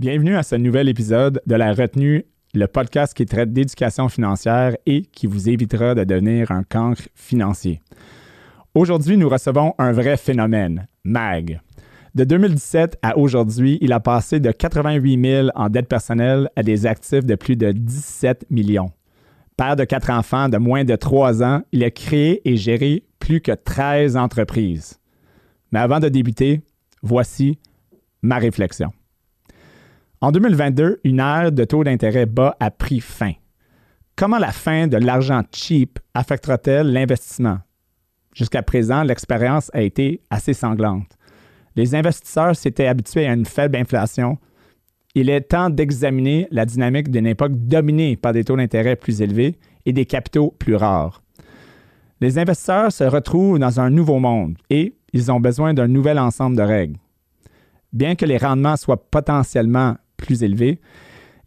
Bienvenue à ce nouvel épisode de La Retenue, le podcast qui traite d'éducation financière et qui vous évitera de devenir un cancre financier. Aujourd'hui, nous recevons un vrai phénomène, MAG. De 2017 à aujourd'hui, il a passé de 88 000 en dette personnelle à des actifs de plus de 17 millions. Père de quatre enfants de moins de trois ans, il a créé et géré plus que 13 entreprises. Mais avant de débuter, voici ma réflexion. En 2022, une ère de taux d'intérêt bas a pris fin. Comment la fin de l'argent cheap affectera-t-elle l'investissement? Jusqu'à présent, l'expérience a été assez sanglante. Les investisseurs s'étaient habitués à une faible inflation. Il est temps d'examiner la dynamique d'une époque dominée par des taux d'intérêt plus élevés et des capitaux plus rares. Les investisseurs se retrouvent dans un nouveau monde et ils ont besoin d'un nouvel ensemble de règles. Bien que les rendements soient potentiellement plus élevés,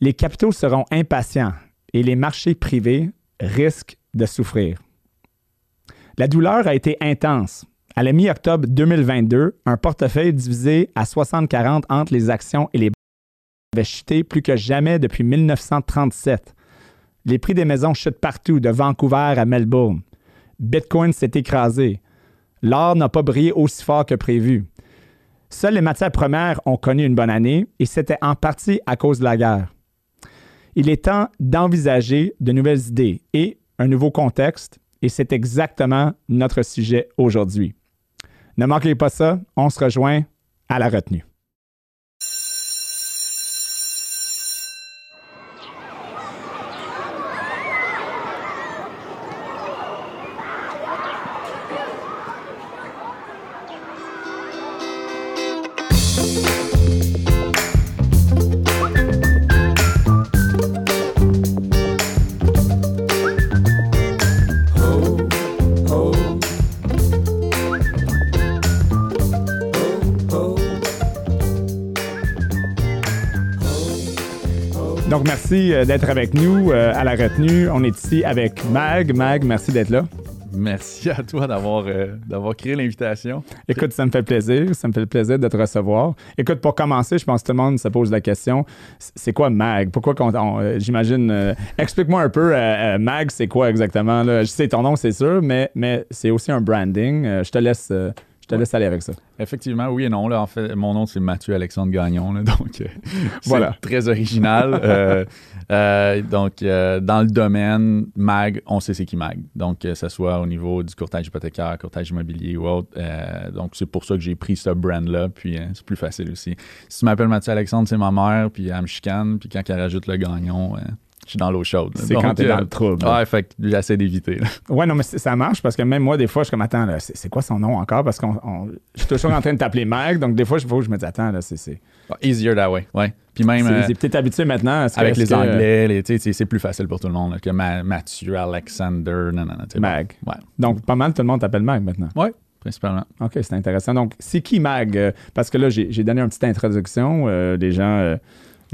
les capitaux seront impatients et les marchés privés risquent de souffrir. La douleur a été intense. À la mi-octobre 2022, un portefeuille divisé à 60-40 entre les actions et les avait chuté plus que jamais depuis 1937. Les prix des maisons chutent partout, de Vancouver à Melbourne. Bitcoin s'est écrasé. L'or n'a pas brillé aussi fort que prévu. Seules les matières premières ont connu une bonne année et c'était en partie à cause de la guerre. Il est temps d'envisager de nouvelles idées et un nouveau contexte et c'est exactement notre sujet aujourd'hui. Ne manquez pas ça, on se rejoint à la retenue. Donc, merci euh, d'être avec nous euh, à la retenue. On est ici avec Mag. Mag, merci d'être là. Merci à toi d'avoir euh, d'avoir créé l'invitation. Écoute, ça me fait plaisir. Ça me fait plaisir de te recevoir. Écoute, pour commencer, je pense que tout le monde se pose la question c'est quoi Mag? Pourquoi qu'on. J'imagine. Explique-moi un peu, Mag, c'est quoi exactement là? Je sais ton nom, c'est sûr, mais, mais c'est aussi un branding. je te laisse. Te laisse aller avec ça. Effectivement, oui et non. Là, en fait, mon nom, c'est Mathieu Alexandre Gagnon. donc, euh, voilà. très original. Euh, euh, donc, dans le domaine MAG, on sait c'est qui MAG. Donc, que ce soit au niveau du courtage hypothécaire, courtage immobilier ou autre. donc, c'est pour ça que j'ai pris ce brand-là. Puis, c'est plus facile aussi. Si tu m'appelles Mathieu Alexandre, c'est ma mère. Puis, elle me chicane. Puis, quand elle rajoute le Gagnon, je suis dans l'eau chaude. C'est quand t'es dans le trouble. Ouais, fait que j'essaie d'éviter. Ouais, non, mais ça marche parce que même moi, des fois, je suis comme, attends, c'est quoi son nom encore? Parce que je suis toujours en train de t'appeler Mag, donc des fois, que je me dis, attends, là, c'est. easier that way, ouais. Puis même. C'est euh, peut-être habitué maintenant. avec les Anglais, c'est plus facile pour tout le monde que Mathieu, Alexander, non, non, non. Mag. Ouais. Donc, pas mal, tout le monde t'appelle Mag maintenant. Ouais. Principalement. OK, c'est intéressant. Donc, c'est qui Mag? Euh, parce que là, j'ai donné une petite introduction. Euh, les gens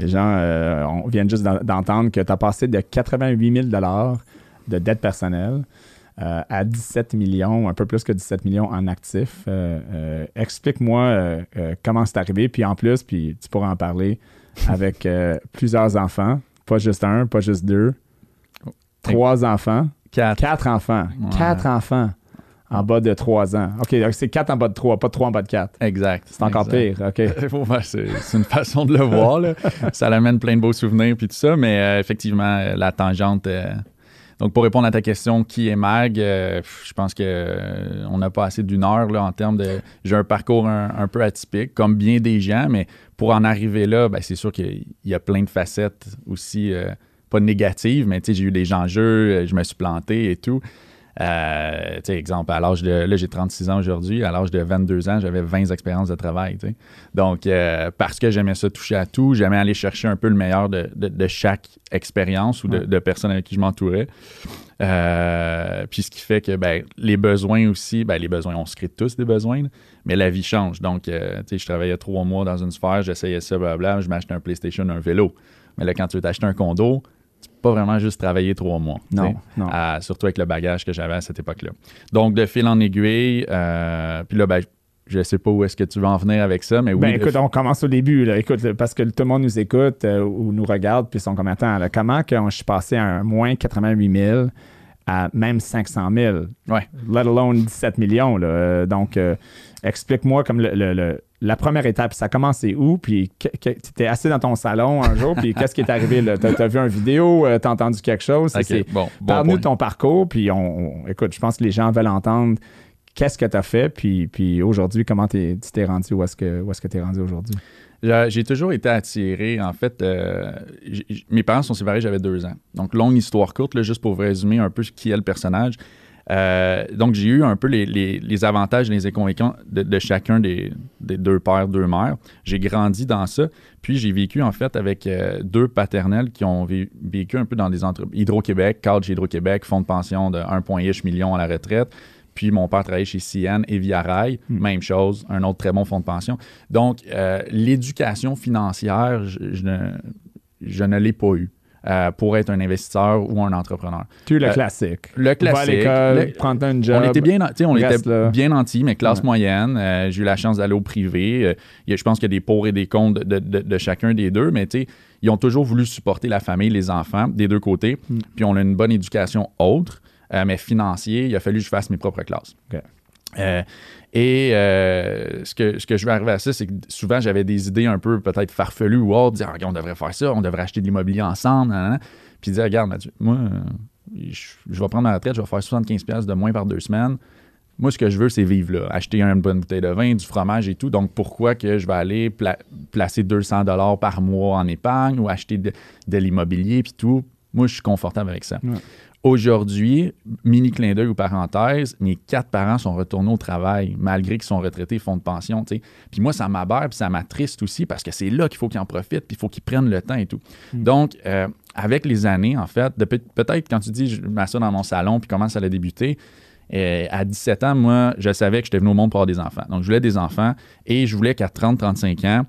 les gens euh, on vient juste d'entendre que tu as passé de 88 000 de dette personnelle euh, à 17 millions, un peu plus que 17 millions en actifs. Euh, explique-moi comment c'est arrivé, puis en plus, puis tu pourras en parler avec plusieurs enfants, pas juste un, pas juste deux, trois enfants, quatre, enfants, quatre enfants en bas de 3 ans. OK, c'est 4 en bas de 3, pas 3 en bas de 4. Exact. C'est encore pire, OK. c'est une façon de le voir. ça l'amène plein de beaux souvenirs puis tout ça, mais euh, effectivement, euh, la tangente... Euh, donc, pour répondre à ta question, qui est Mag, je pense que on n'a pas assez d'une heure là, en termes de... J'ai un parcours un, peu atypique, comme bien des gens, mais pour en arriver là, ben, c'est sûr qu'il y a plein de facettes aussi, pas négatives, mais j'ai eu des enjeux, je me suis planté et tout. Euh, exemple, à l'âge de. Là, j'ai 36 ans aujourd'hui. À l'âge de 22 ans, j'avais 20 expériences de travail. Donc, euh, parce que j'aimais ça toucher à tout, j'aimais aller chercher un peu le meilleur de, chaque expérience ou de, personnes avec qui je m'entourais. Euh, puis ce qui fait que ben, les besoins aussi, ben, les besoins, on se crée tous des besoins, mais la vie change. Donc, euh, je travaillais trois mois dans une sphère, j'essayais ça, blablabla, je m'achetais un PlayStation, un vélo. Mais là, quand tu veux t'acheter un condo, pas vraiment juste travailler trois mois. Non, surtout avec le bagage que j'avais à cette époque-là. Donc, de fil en aiguille, euh, puis là, ben, je sais pas où est-ce que tu veux en venir avec ça, mais oui. Ben, écoute, on commence au début. Là. Écoute, parce que tout le monde nous écoute euh, ou nous regarde, puis ils sont comme attends, là, comment que je suis passé à un moins 88 000 à même 500 000, Ouais. let alone 17 millions. Là. Euh, donc, euh, explique-moi comme le, le- le- la première étape. Ça a commencé où? Puis tu étais assis dans ton salon un jour, puis qu'est-ce qui est arrivé? là? T'as, t'as vu une vidéo? euh, t'as entendu quelque chose? C'est- Ok, c'est- bon, bon Parle-nous de ton parcours, puis on, on- écoute, je pense que les gens veulent entendre qu'est-ce que tu as fait, puis, puis aujourd'hui, comment tu t'es rendu, où est-ce que tu es rendu aujourd'hui? J'ai toujours été attiré. En fait, euh, mes parents sont séparés, j'avais deux ans. Donc, longue histoire courte, là, juste pour vous résumer un peu qui est le personnage. Euh, donc, j'ai eu un peu les, les- les avantages et les inconvénients de, de chacun des, des deux pères, deux mères. J'ai grandi dans ça. Puis, j'ai vécu, en fait, avec euh, deux paternels qui ont vé- vécu un peu dans des entreprises. Hydro-Québec, cadre chez Hydro-Québec, fonds de pension de 1,1 million à la retraite. Puis, mon père travaillait chez CN et Via Rail. Même chose, un autre très bon fonds de pension. Donc, euh, l'éducation financière, je, je ne, ne l'ai pas eu euh, pour être un investisseur ou un entrepreneur. Tu le Euh, classique. Le Va à classique. l'école, le- prendre un job. on était bien, on était là. bien nantis, mais classe Ouais. moyenne. Euh, j'ai eu la chance d'aller au privé. A- je pense qu'il y a des pour et des contre de, de- de chacun des deux, mais tu sais, ils ont toujours voulu supporter la famille, les enfants, des deux côtés. Mm. Puis on a une bonne éducation autre, mais financier. Il a fallu que je fasse mes propres classes. OK. Euh, et euh, ce, que, je veux arriver à ça, c'est que souvent j'avais des idées un peu peut-être farfelues ou autres, dire Ah, on devrait faire ça, on devrait acheter de l'immobilier ensemble, nan, nan, nan. puis dire regarde, Mathieu, moi, je, vais prendre ma retraite, je vais faire 75$ piastres de moins par deux semaines. Moi, ce que je veux, c'est vivre là, acheter une bonne bouteille de vin, du fromage et tout. Donc, pourquoi que je vais aller pla- placer 200 dollars par mois en épargne ou acheter de, l'immobilier puis tout? Moi, je suis confortable avec ça. Aujourd'hui, mini clin d'œil ou parenthèse, mes quatre parents sont retournés au travail malgré qu'ils sont retraités fonds de pension. tu sais. Puis moi, ça m'aberre puis ça m'attriste aussi parce que c'est là qu'il faut qu'ils en profitent puis il faut qu'ils prennent le temps et tout. Donc, euh, avec les années, en fait, peut-être quand tu dis je m'assois dans mon salon puis comment ça a débuté, euh, à 17 ans, moi, je savais que j'étais venu au monde pour avoir des enfants. Donc, je voulais des enfants et je voulais qu'à 30-35 ans,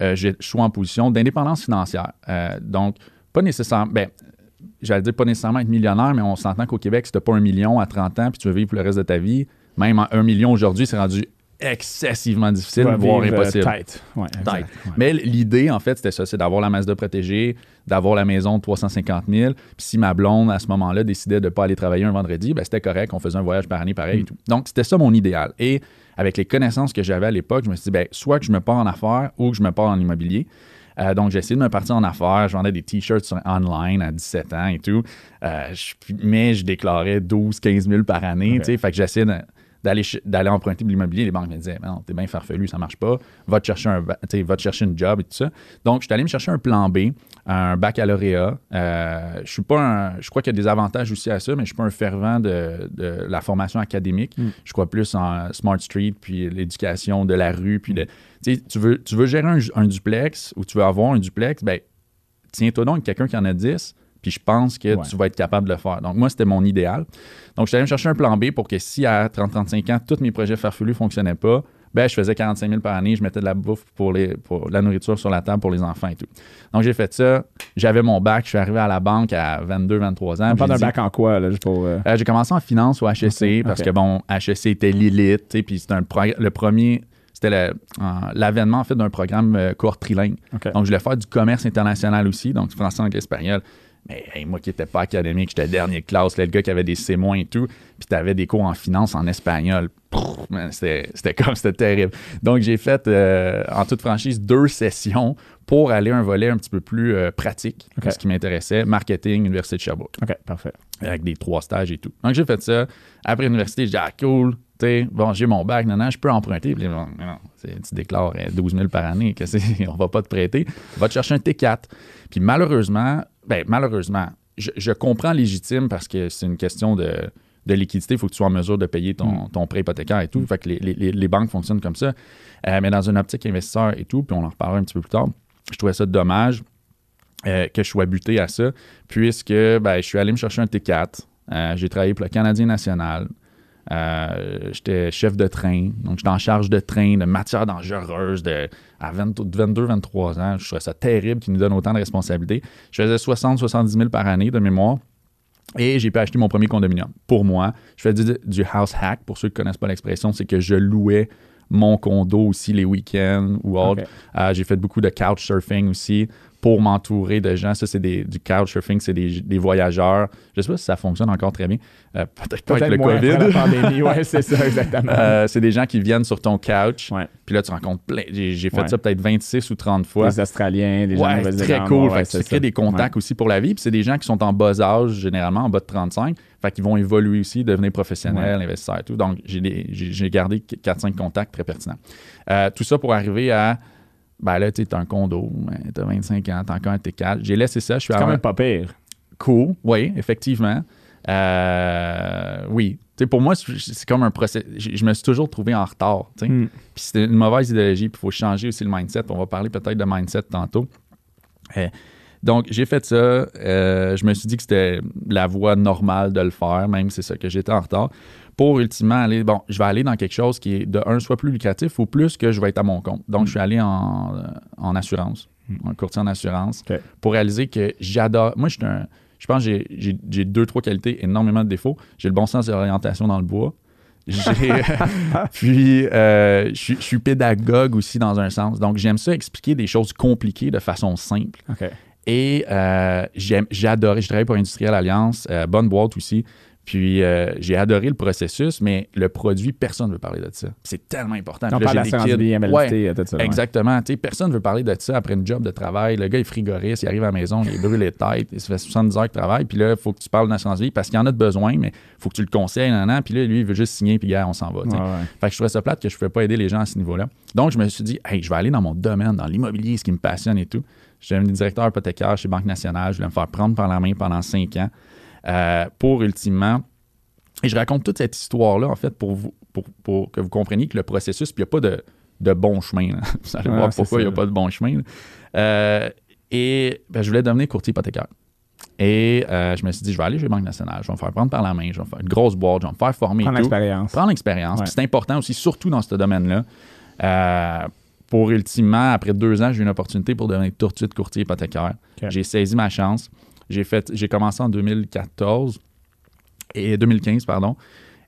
euh, je sois en position d'indépendance financière. Euh, donc, pas nécessairement. Ben, j'allais dire pas nécessairement être millionnaire, mais on s'entend qu'au Québec, si tu pas un million à 30 ans puis tu veux vivre pour le reste de ta vie, même un million aujourd'hui, c'est rendu excessivement difficile, Ouais, voire vivre, euh, impossible. tight. Ouais, exact. Tight. Ouais. Mais l'idée, en fait, c'était ça, c'est d'avoir la masse de protégée, d'avoir la maison de 350 000. Puis si ma blonde, à ce moment-là, décidait de ne pas aller travailler un vendredi, ben, c'était correct, on faisait un voyage par année pareil et tout. Donc, c'était ça mon idéal. Et avec les connaissances que j'avais à l'époque, je me suis dit, ben, soit que je me pars en affaires ou que je me pars en immobilier. Euh, donc, j'ai essayé de me partir en affaires. Je vendais des t-shirts online à 17 ans et tout. Euh, je- mais je déclarais 12, 15 000 par année. Fait que j'essayais de- d'aller emprunter de l'immobilier. Les banques me disaient, non, t'es bien farfelu, ça marche pas. Va te chercher un, va te chercher une job et tout ça. Donc, je suis allé me chercher un plan B, un baccalauréat. Euh, je suis pas un- je crois qu'il y a des avantages aussi à ça, mais je suis pas un fervent de, de la formation académique. Mm. Je crois plus en Smart Street, puis l'éducation de la rue, puis de, tu sais, tu veux, tu veux gérer un, un duplex ou tu veux avoir un duplex, ben, tiens-toi donc avec quelqu'un qui en a 10, puis je pense que Ouais. tu vas être capable de le faire. Donc, moi, c'était mon idéal. Donc, je suis allé me chercher un plan B pour que si à 30-35 ans, tous mes projets farfelus ne fonctionnaient pas, ben, je faisais 45 000 par année, je mettais de la bouffe pour, les, pour la nourriture sur la table pour les enfants et tout. Donc, j'ai fait ça. J'avais mon bac, je suis arrivé à la banque à 22-23 ans. On parle d'un bac en quoi, là, juste pour... euh, euh, j'ai commencé en finance au HEC Ok, parce que, bon, HEC était l'élite, puis c'était le premier, c'était l'avènement, en fait, d'un programme euh, cohorte trilingue. Donc, je voulais faire du commerce international aussi, donc français, anglais, espagnol. Mais hey, moi qui n'étais pas académique, j'étais dernier de classe, là, le gars qui avait des C- et tout, puis tu avais des cours en finance en espagnol. C'était comme, c'était terrible. Donc, j'ai fait, euh, en toute franchise, deux sessions pour aller à un volet un petit peu plus euh, pratique, ce qui m'intéressait, marketing, Université de Sherbrooke OK, parfait. avec des trois stages et tout. Donc, j'ai fait ça. Après l'université, j'ai dit, ah, cool, sais, bon, j'ai mon bac, non, non, je peux emprunter. Puis, non, tu déclares euh, 12 000 par année, que c'est, on va pas te prêter. Va te chercher un T4. Puis, malheureusement, ben, malheureusement, je, je comprends légitime parce que c'est une question de, de liquidité. Il faut que tu sois en mesure de payer ton, ton prêt hypothécaire et tout. Fait que les, les- les banques fonctionnent comme ça. Euh, mais dans une optique investisseur et tout, puis on en reparlera un petit peu plus tard, je trouvais ça dommage euh, que je sois buté à ça, puisque ben, je suis allé me chercher un T4. Euh, j'ai travaillé pour le Canadien national. Euh, j'étais chef de train, donc j'étais en charge de train, de matières dangereuses, de, à 22-23 ans. Je trouvais ça terrible qu'ils nous donnent autant de responsabilités. Je faisais 60-70 000 par année de mémoire. Et j'ai pu acheter mon premier condominium. Pour moi, je faisais du, du house hack. Pour ceux qui ne connaissent pas l'expression, c'est que je louais mon condo aussi les week-ends ou autre. Euh, j'ai fait beaucoup de couchsurfing aussi pour m'entourer de gens. Ça, c'est des, du couchsurfing, c'est des, des voyageurs. Je sais pas si ça fonctionne encore très bien. Euh, Peut-être pas Peut-être avec le COVID. la pandémie, ouais, c'est ça, exactement. Euh, c'est des gens qui viennent sur ton couch. Ouais. Puis là, tu rencontres plein. J'ai j'ai fait Ouais. ça peut-être 26 ou 30 fois. Les Australiens, les gens de très cool. ouais, fait que c'est tu ça. crées des contacts aussi pour la vie. Puis c'est des gens qui sont en bas âge, généralement, en bas de 35. Fait qu'ils vont évoluer aussi, devenir professionnels, investisseurs et tout. Donc, j'ai gardé 4-5 contacts très pertinents. Euh, tout ça pour arriver à. Ben là, tu sais, t'as un condo, ben, t'as 25 ans, t'as encore un T4. J'ai laissé ça. Je suis C'est quand même pas pire. cool. Oui, effectivement. Euh, oui. Pour moi, c'est c'est comme un procès. Je, me suis toujours trouvé en retard. Mm. Puis c'était une mauvaise idéologie. Puis il faut changer aussi le mindset. On va parler peut-être de mindset tantôt. Euh, donc, j'ai fait ça. Euh, je me suis dit que c'était la voie normale de le faire, même si c'est ça que j'étais en retard. Pour ultimement aller, bon, je vais aller dans quelque chose qui est de un, soit plus lucratif ou plus que je vais être à mon compte. Donc, je suis allé en, euh, en assurance, un courtier en assurance, pour réaliser que j'adore. Moi, je suis un. Je pense que j'ai- deux, trois qualités, énormément de défauts. J'ai le bon sens de l'orientation dans le bois. Puis, euh, je suis- pédagogue aussi dans un sens. Donc, j'aime ça expliquer des choses compliquées de façon simple. Et euh, j'ai adoré, je travaille pour Industriel Alliance, euh, bonne boîte aussi. Puis euh, j'ai adoré le processus, mais le produit, personne ne veut parler de ça. C'est tellement important. On parle vie, MLT, Ouais, tout ça. ouais. Exactement. Tu sais, personne ne veut parler de ça après une job de travail. Le gars est frigoriste, il arrive à la maison, il est brûlé de tête, il se fait 70 heures de travail, puis là, il faut que tu parles d'assurance vie parce qu'il y en a de besoin, mais il faut que tu le conseilles, nan, nan, puis là, lui, il veut juste signer, puis gars, on s'en va. Ouais, ouais. Fait que je trouvais ça plate que je ne pouvais pas aider les gens à ce niveau-là. Donc, je me suis dit, hey, je vais aller dans mon domaine, dans l'immobilier, ce qui me passionne et tout. J'ai un directeur hypothécaire chez Banque Nationale. Je voulais me faire prendre par la main pendant cinq ans euh, pour ultimement. Et je raconte toute cette histoire-là, en fait, pour, vous, pour, pour que vous compreniez que le processus, puis il n'y a pas de, de bon chemin. là. Vous allez voir pourquoi il n'y a pas de bon chemin. Euh, et ben, je voulais devenir courtier hypothécaire. Et euh, je me suis dit, je vais aller chez Banque Nationale, je vais me faire prendre par la main, je vais me faire une grosse boîte, je vais me faire former. Prendre l'expérience. prendre l'expérience. Ouais. C'est important aussi, surtout dans ce domaine-là. Euh, pour ultimement, après deux ans, j'ai eu une opportunité pour devenir tout de suite courtier hypothécaire. J'ai saisi ma chance. J'ai fait, j'ai commencé en 2014 et 2015, pardon.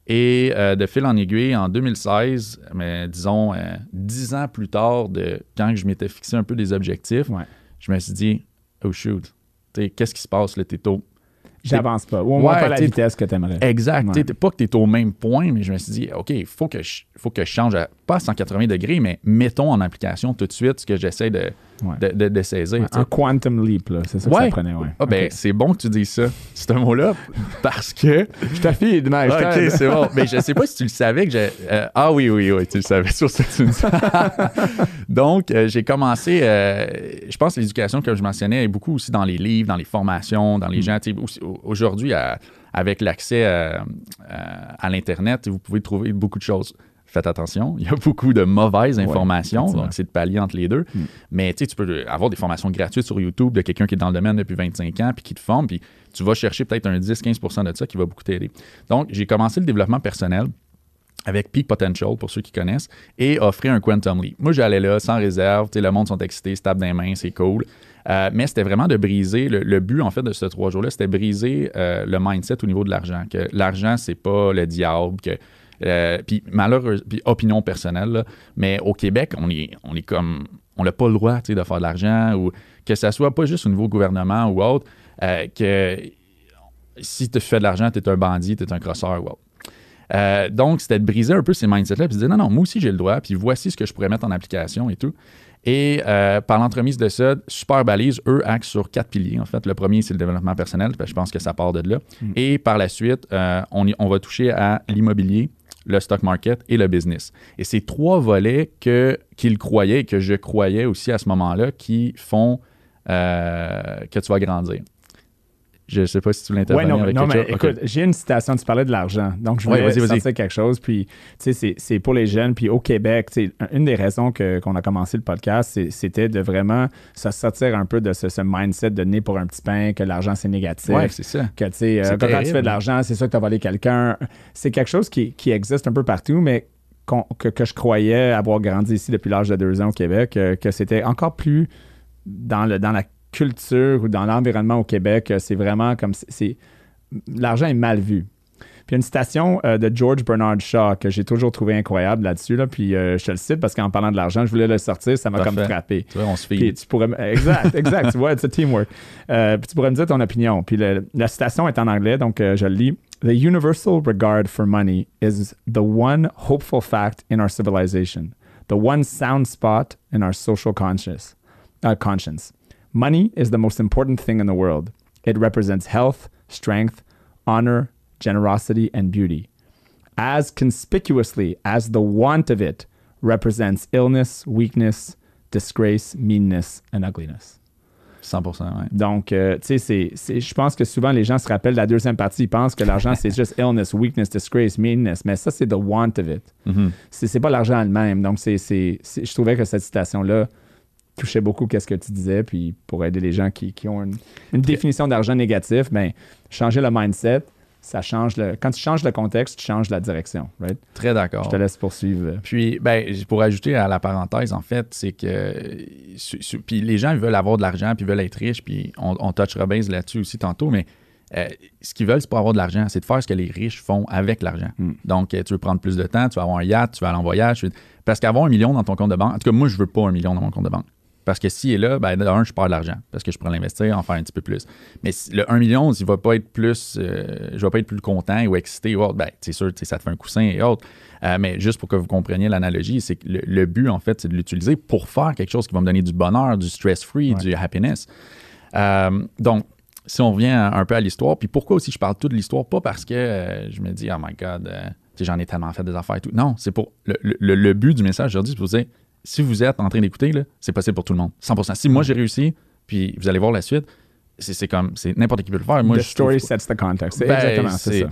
Et euh, de fil en aiguille, en 2016, mais disons euh, dix ans plus tard, de quand je m'étais fixé un peu des objectifs, Ouais. je me suis dit, oh shoot, qu'est-ce qui se passe là, t'es tôt? J'avance pas. Ou au moins Ouais, pas la vitesse que tu aimerais. Exact. Ouais. Pas que tu es au même point, mais je me suis dit, OK, il faut, que je- faut que je change, à, pas à 180 degrés, mais mettons en application tout de suite ce que j'essaie de, Ouais. de, de- de saisir. Un quantum leap, là. C'est ça que ça prenait, ouais. Ah, ben, c'est bon que tu dises ça, ce mot-là, parce que. Je demain. je OK, c'est bon. Mais je sais pas si tu le savais que j'ai. euh, ah oui, oui, oui, tu le savais sur ce que tu me dis. Donc, euh, j'ai commencé, euh, je pense que l'éducation, comme je mentionnais, est beaucoup aussi dans les livres, dans les formations, dans les gens. aussi- au- Aujourd'hui, avec l'accès à l'Internet, vous pouvez trouver beaucoup de choses. Faites attention, il y a beaucoup de mauvaises informations, donc c'est de pallier entre les deux. Mm. Mais tu peux avoir des formations gratuites sur YouTube de quelqu'un qui est dans le domaine depuis 25 ans puis qui te forme, puis tu vas chercher peut-être un 10-15% de ça qui va beaucoup t'aider. Donc, j'ai commencé le développement personnel avec Peak Potential, pour ceux qui connaissent, et offrir un Quantum Leap. Moi, j'allais là sans réserve, le monde sont excités, se tapent dans les mains, c'est cool. Euh, mais c'était vraiment de briser, le, le but en fait de ces trois jours-là, c'était briser euh, le mindset au niveau de l'argent, que l'argent, c'est pas le diable, que euh, puis malheureusement, puis opinion personnelle, là, mais au Québec, on est, on est comme, on n'a pas le droit de faire de l'argent ou que ça soit pas juste au niveau gouvernement ou autre, euh, que si tu fais de l'argent, tu es un bandit, tu es un crosseur ou autre. Euh, donc, c'était de briser un peu ces mindsets-là, puis de dire non, non, moi aussi j'ai le droit, puis voici ce que je pourrais mettre en application et tout. Et euh, par l'entremise de ça, Super Balise, eux, axent sur quatre piliers. En fait, le premier, c'est le développement personnel, parce que je pense que ça part de là. Et par la suite, euh, on, y- on va toucher à l'immobilier, le stock market et le business. Et ces trois volets que, qu'ils croyaient et que je croyais aussi à ce moment-là qui font euh, que tu vas grandir. Je ne sais pas si tu voulais Ouais, non, avec non quelque mais chose. Écoute, j'ai une citation, tu parlais de l'argent. Donc, je Ouais, voulais vas-y. sortir quelque chose. Puis, tu sais, c'est- pour les jeunes. Puis au Québec, tu sais, une des raisons qu'on a commencé le podcast, c'était de vraiment se sortir un peu de ce, ce mindset de nez pour un petit pain, que l'argent, c'est négatif. Ouais, c'est ça. que tu sais, euh, quand, tu fais de l'argent, c'est sûr que tu as volé quelqu'un. C'est quelque chose qui, qui existe un peu partout, mais que, que je croyais avoir grandi ici depuis l'âge de deux ans au Québec, euh, que c'était encore plus dans, le, dans la culture ou dans l'environnement au Québec. euh, C'est vraiment comme. c'est- L'argent est mal vu. il y a une citation euh, de George Bernard Shaw que j'ai toujours trouvé incroyable là-dessus. Là, puis euh, je te le cite parce qu'en parlant de l'argent, je voulais le sortir, ça m'a comme frappé. Tu vois, on se Puis fait. tu pourrais, exact, exact, tu vois, it's a teamwork. Euh, puis tu pourrais me dire ton opinion. Puis le- la citation est en anglais, donc je le lis. The universal regard for money is the one hopeful fact in our civilization, the one sound spot in our social conscious, uh, conscience. Money is the most important thing in the world. It represents health, strength, honor, generosity, and beauty. As conspicuously as the want of it represents illness, weakness, disgrace, meanness, and ugliness. 100%, ouais. Donc, euh, tu sais, je pense que souvent les gens se rappellent de la deuxième partie, ils pensent que l'argent, c'est juste illness, weakness, disgrace, meanness, mais ça, c'est the want of it. Mhm. C'est c'est pas l'argent elle-même. Donc, c'est- je trouvais que cette citation-là touchait beaucoup qu'est-ce que tu disais, puis pour aider les gens qui, qui ont une, une définition d'argent négatif, ben, changer le mindset, ça change le... Quand tu changes le contexte, tu changes la direction, right? Très d'accord. Je te laisse poursuivre. Puis, ben, pour ajouter à la parenthèse, en fait, c'est que puis les gens ils veulent avoir de l'argent, puis ils veulent être riches, puis on, on touchera base là-dessus aussi tantôt, mais euh, ce qu'ils veulent, c'est pas avoir de l'argent, c'est de faire ce que les riches font avec l'argent. Mm. Donc, euh, tu veux prendre plus de temps, tu vas avoir un yacht, tu vas aller en voyage. veux- Parce qu'avoir un million dans ton compte de banque, en tout cas, moi, je veux pas un million dans mon compte de banque. Parce que s'il est là, ben, d'un, je perds de l'argent. Parce que je pourrais l'investir, en faire un petit peu plus. Mais le 1 million, il va pas être plus. euh, je vais pas être plus content ou excité ou autre. Ben, c'est sûr, ça te fait un coussin et autres. Euh, mais juste pour que vous compreniez l'analogie, c'est que le, le but, en fait, c'est de l'utiliser pour faire quelque chose qui va me donner du bonheur, du stress-free, Ouais. du happiness. Euh, donc, si on revient un peu à l'histoire, puis pourquoi aussi je parle tout de l'histoire, pas parce que euh, je me dis, oh my God, j'en ai tellement fait des affaires et tout. Non, c'est pour. Le, le- le but du message aujourd'hui, c'est pour vous dire, si vous êtes en train d'écouter, c'est possible pour tout le monde. 100%. Si moi j'ai réussi, puis vous allez voir la suite, c'est comme, c'est n'importe qui peut le faire. Moi, the je trouve- story sets the context. C'est Ben, exactement, c'est ça.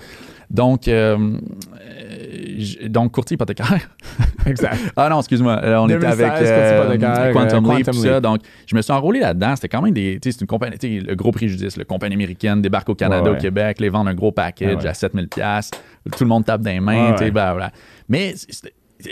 Donc, euh, euh, donc, courtier hypothécaire. Exact. Ah non, excuse-moi. euh, on était 2016, avec euh, Quantum euh, Leap, Quantum tout ça. Donc, je me suis enrôlé là-dedans. C'était quand même des. C'est une compagnie. le gros préjudice, la compagnie américaine débarque au Canada, Ouais, au. Québec, les vendre un gros package Ah ouais. à 7000 pièces Tout le monde tape les mains. Ouais. ben, voilà. Mais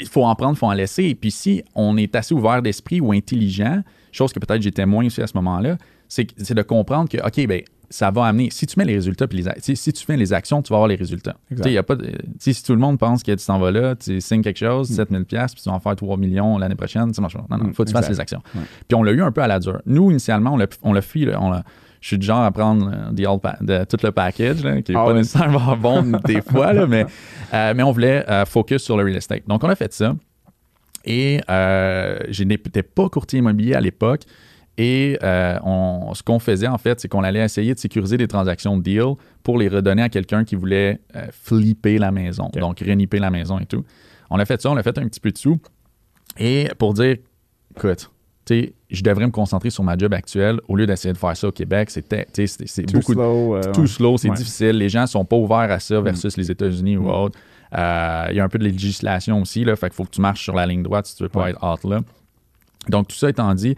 il faut en prendre, il faut en laisser. Et puis, si on est assez ouvert d'esprit ou intelligent, chose que peut-être j'étais moins aussi à ce moment-là, c'est c'est de comprendre que, OK, ben ça va amener. Si tu mets les résultats, puis les, si tu fais les actions, tu vas avoir les résultats. Il y a pas de- si tout le monde pense que tu t'en vas là, tu signes quelque chose, Mm. 7000 pièces puis tu vas en faire 3 millions l'année prochaine, ça marche pas. Non, non, Mm, faut que tu fasses les actions. Ouais. Puis on l'a eu un peu à la dure. Nous, initialement, on l'a, on l'a là, on l'a- je suis du genre à prendre euh, the all pa- de- tout le package, là, qui n'est All pas nécessairement bon des fois, là, mais, euh, mais on voulait euh, focus sur le real estate. Donc, on a fait ça. Et euh, je n'étais pas courtier immobilier à l'époque. Et on- ce qu'on faisait, en fait, c'est qu'on allait essayer de sécuriser des transactions de deal pour les redonner à quelqu'un qui voulait flipper la maison, donc reniper la maison et tout. On a fait ça, on a fait un petit peu de sous. Et pour dire, écoute, tu sais, je devrais me concentrer sur ma job actuelle au lieu d'essayer de faire ça au Québec. C'était, beaucoup slow. euh, tout ouais. slow, c'est Ouais. difficile. Les gens sont pas ouverts à ça versus les États-Unis ou Mm. autre. Euh, Il y a un peu de législation aussi, là, fait qu'il faut que tu marches sur la ligne droite si tu veux pas Ouais. être out là. Donc, tout ça étant dit,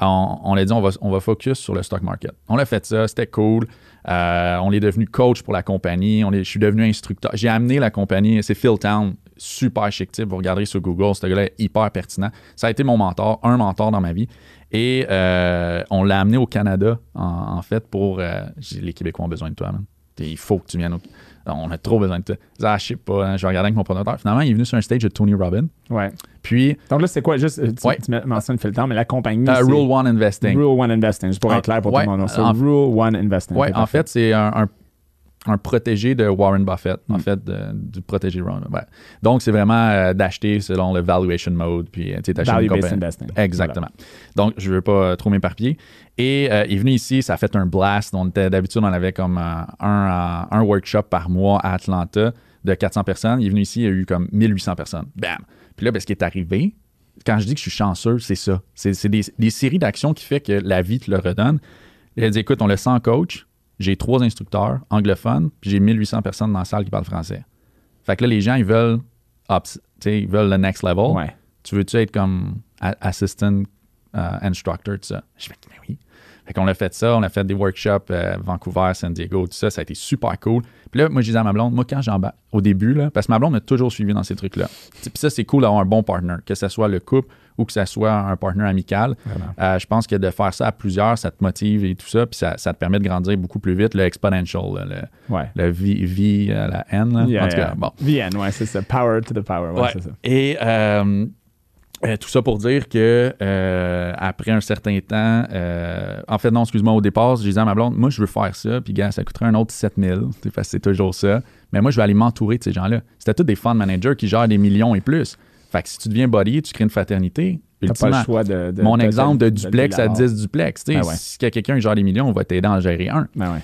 on, on a dit on va, on va focus sur le stock market. On a fait ça, c'était cool. Euh, on est devenu coach pour la compagnie. On est, je suis devenu instructeur. J'ai amené la compagnie, c'est Phil Town, super chic type. Vous regarderez sur Google, ce gars-là est hyper pertinent. Ça a été mon mentor, un mentor dans ma vie. Et euh, on l'a amené au Canada, en, en fait, pour. euh, les Québécois ont besoin de toi, man. Il faut que tu viennes au. On a trop besoin de toi. Ah, je sais pas, hein, je vais regarder avec mon promoteur. Finalement, il est venu sur un stage de Tony Robbins. Ouais. Puis, Donc là, c'est quoi? Juste, euh, tu, Ouais. tu mentionnes Phil Town, mais la compagnie. c'est Rule One Investing. Rule One Investing, juste pour Ah, être clair pour ouais, tout le monde. So, en- Rule One Investing. Oui, en parfait. fait, c'est un, un- un protégé de Warren Buffett, en Mm. fait, de- du protégé Warren. ouais. Donc, c'est vraiment euh, d'acheter selon le valuation mode, puis euh, tu Value-based compagnie. investing. Exactement. Donc, je ne veux pas euh, trop m'éparpiller. Et euh, il est venu ici, ça a fait un blast. On était- D'habitude, on avait comme euh, un, un workshop par mois à Atlanta de 400 personnes. Il est venu ici, il y a eu comme 1800 personnes. Bam! Puis là, ben, ce qui est arrivé, quand je dis que je suis chanceux, c'est ça. C'est c'est des, des séries d'actions qui fait que la vie te le redonne. Il a dit, écoute, on le sent coach, j'ai trois instructeurs anglophones, puis j'ai 1800 personnes dans la salle qui parlent français. Fait que là, les gens, ils veulent, up, ils veulent le next level. Ouais. Tu veux-tu être comme assistant euh, instructor, tout ça? Je fais, mais oui. Fait qu'on a fait ça, on a fait des workshops à Vancouver, San Diego, tout ça, ça a été super cool. Puis là, moi, je disais à ma blonde, moi, quand j'embarque, au début, là, parce que ma blonde m'a toujours suivi dans ces trucs-là. Puis ça, c'est cool d'avoir un bon partner, que ce soit le couple ou que ce soit un partner amical. Euh, je pense que de faire ça à plusieurs, ça te motive et tout ça, puis ça, ça te permet de grandir beaucoup plus vite, le exponential, là, le, Ouais. le V, V à la N. là. Yeah, en tout cas, yeah. bon. VN, ouais, c'est ça. Power to the power, ouais, Ouais. c'est ça. Et euh, euh, tout ça pour dire que euh, après un certain temps, euh, en fait, non, excuse-moi, au départ, je disais à ma blonde, moi, je veux faire ça, puis gars, ça coûterait un autre 7000. C'est toujours ça. Mais moi, je vais aller m'entourer de ces gens-là. C'était tous des fund managers qui gèrent des millions et plus. Fait que si tu deviens body, tu crées une fraternité. T'as pas le ultimement, choix de. de- mon de- exemple de, duplex à de- 10 duplex. tu sais, Ben ouais. Si quelqu'un qui gère des millions, on va t'aider à en gérer un. Ben ouais.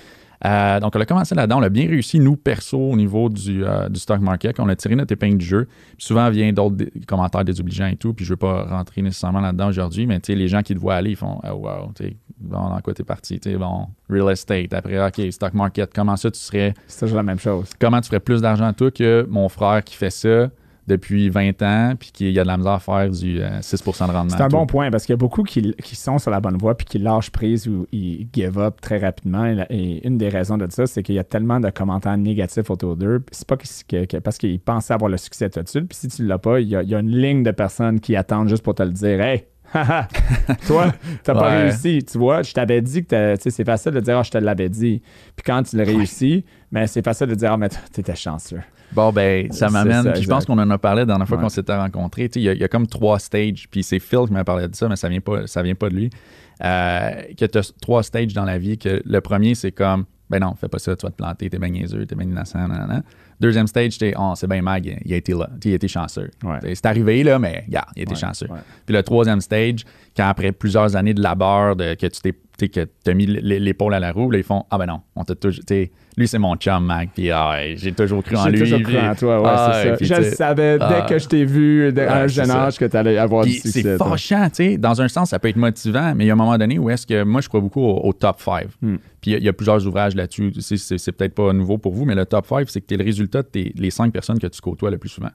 Euh, donc, on a commencé là-dedans. On a bien réussi, nous, perso, au niveau du, euh, du stock market. On a tiré notre épingle du jeu. Puis souvent, vient d'autres commentaires désobligeants et tout. Puis je ne veux pas rentrer nécessairement là-dedans aujourd'hui, mais tu sais, les gens qui te voient aller, ils font Oh, wow, tu sais, bon, dans quoi t'es parti? Tu sais, bon, real estate. Après, OK, stock market. Comment ça, tu serais. C'est toujours la même chose. Comment tu ferais plus d'argent, toi, que mon frère qui fait ça? Depuis 20 ans, puis qui a de la misère à faire du euh, 6% de rendement? C'est un bon point parce qu'il y a beaucoup qui, qui sont sur la bonne voie puis qui lâchent prise ou ils give up très rapidement. Et, une des raisons de ça, c'est qu'il y a tellement de commentaires négatifs autour d'eux. C'est pas que- parce qu'ils pensaient avoir le succès tout de suite. Puis si tu l'as pas, il y, a, il y a une ligne de personnes qui attendent juste pour te le dire. Hey! Toi, t'as pas réussi. Tu vois, je t'avais dit que c'est facile de dire, ah, je te l'avais dit. Puis quand tu le réussis, mais c'est facile de dire, ah, mais t'étais chanceux. Bon, ben, ça m'amène. puis Je pense qu'on en a parlé la dernière fois Ouais. qu'on s'était rencontrés. Tu sais, Il y, a- il y a comme trois stages. Puis c'est Phil qui m'a parlé de ça, mais ça vient pas, ça vient pas de lui. Euh, que tu as trois stages dans la vie. Que le premier, c'est comme, ben non, fais pas ça, tu vas te planter, t'es bien niaiseux, t'es bien innocent. nanana. Deuxième stage, t'es, oh, c'est bien mag, il a été là, il a été chanceux. Ouais. C'est arrivé, là, mais regarde, il a été Ouais, chanceux. Puis le troisième stage, quand après plusieurs années de labeur, de, que tu t'es sais, que t'as mis l'épaule à la roue, là, ils font Ah ben non, on t'a toujours. Lui, c'est mon chum, Mac, puis ah, j'ai toujours cru en J'ai lui. toujours puis- cru en toi, ouais, Ah, c'est ça. puis Je le savais dès ah. que je t'ai vu dès- à un jeune âge que tu allais avoir Puis du succès. c'est fâchant, tu sais. Dans un sens, ça peut être motivant, mais il y a un moment donné où est-ce que moi, je crois beaucoup au, au top 5. Hmm. Puis il y a- il y, a plusieurs ouvrages là-dessus. C'est- peut-être pas nouveau pour vous, mais le top 5, c'est que tu es le résultat de tes- les cinq personnes que tu côtoies le plus souvent.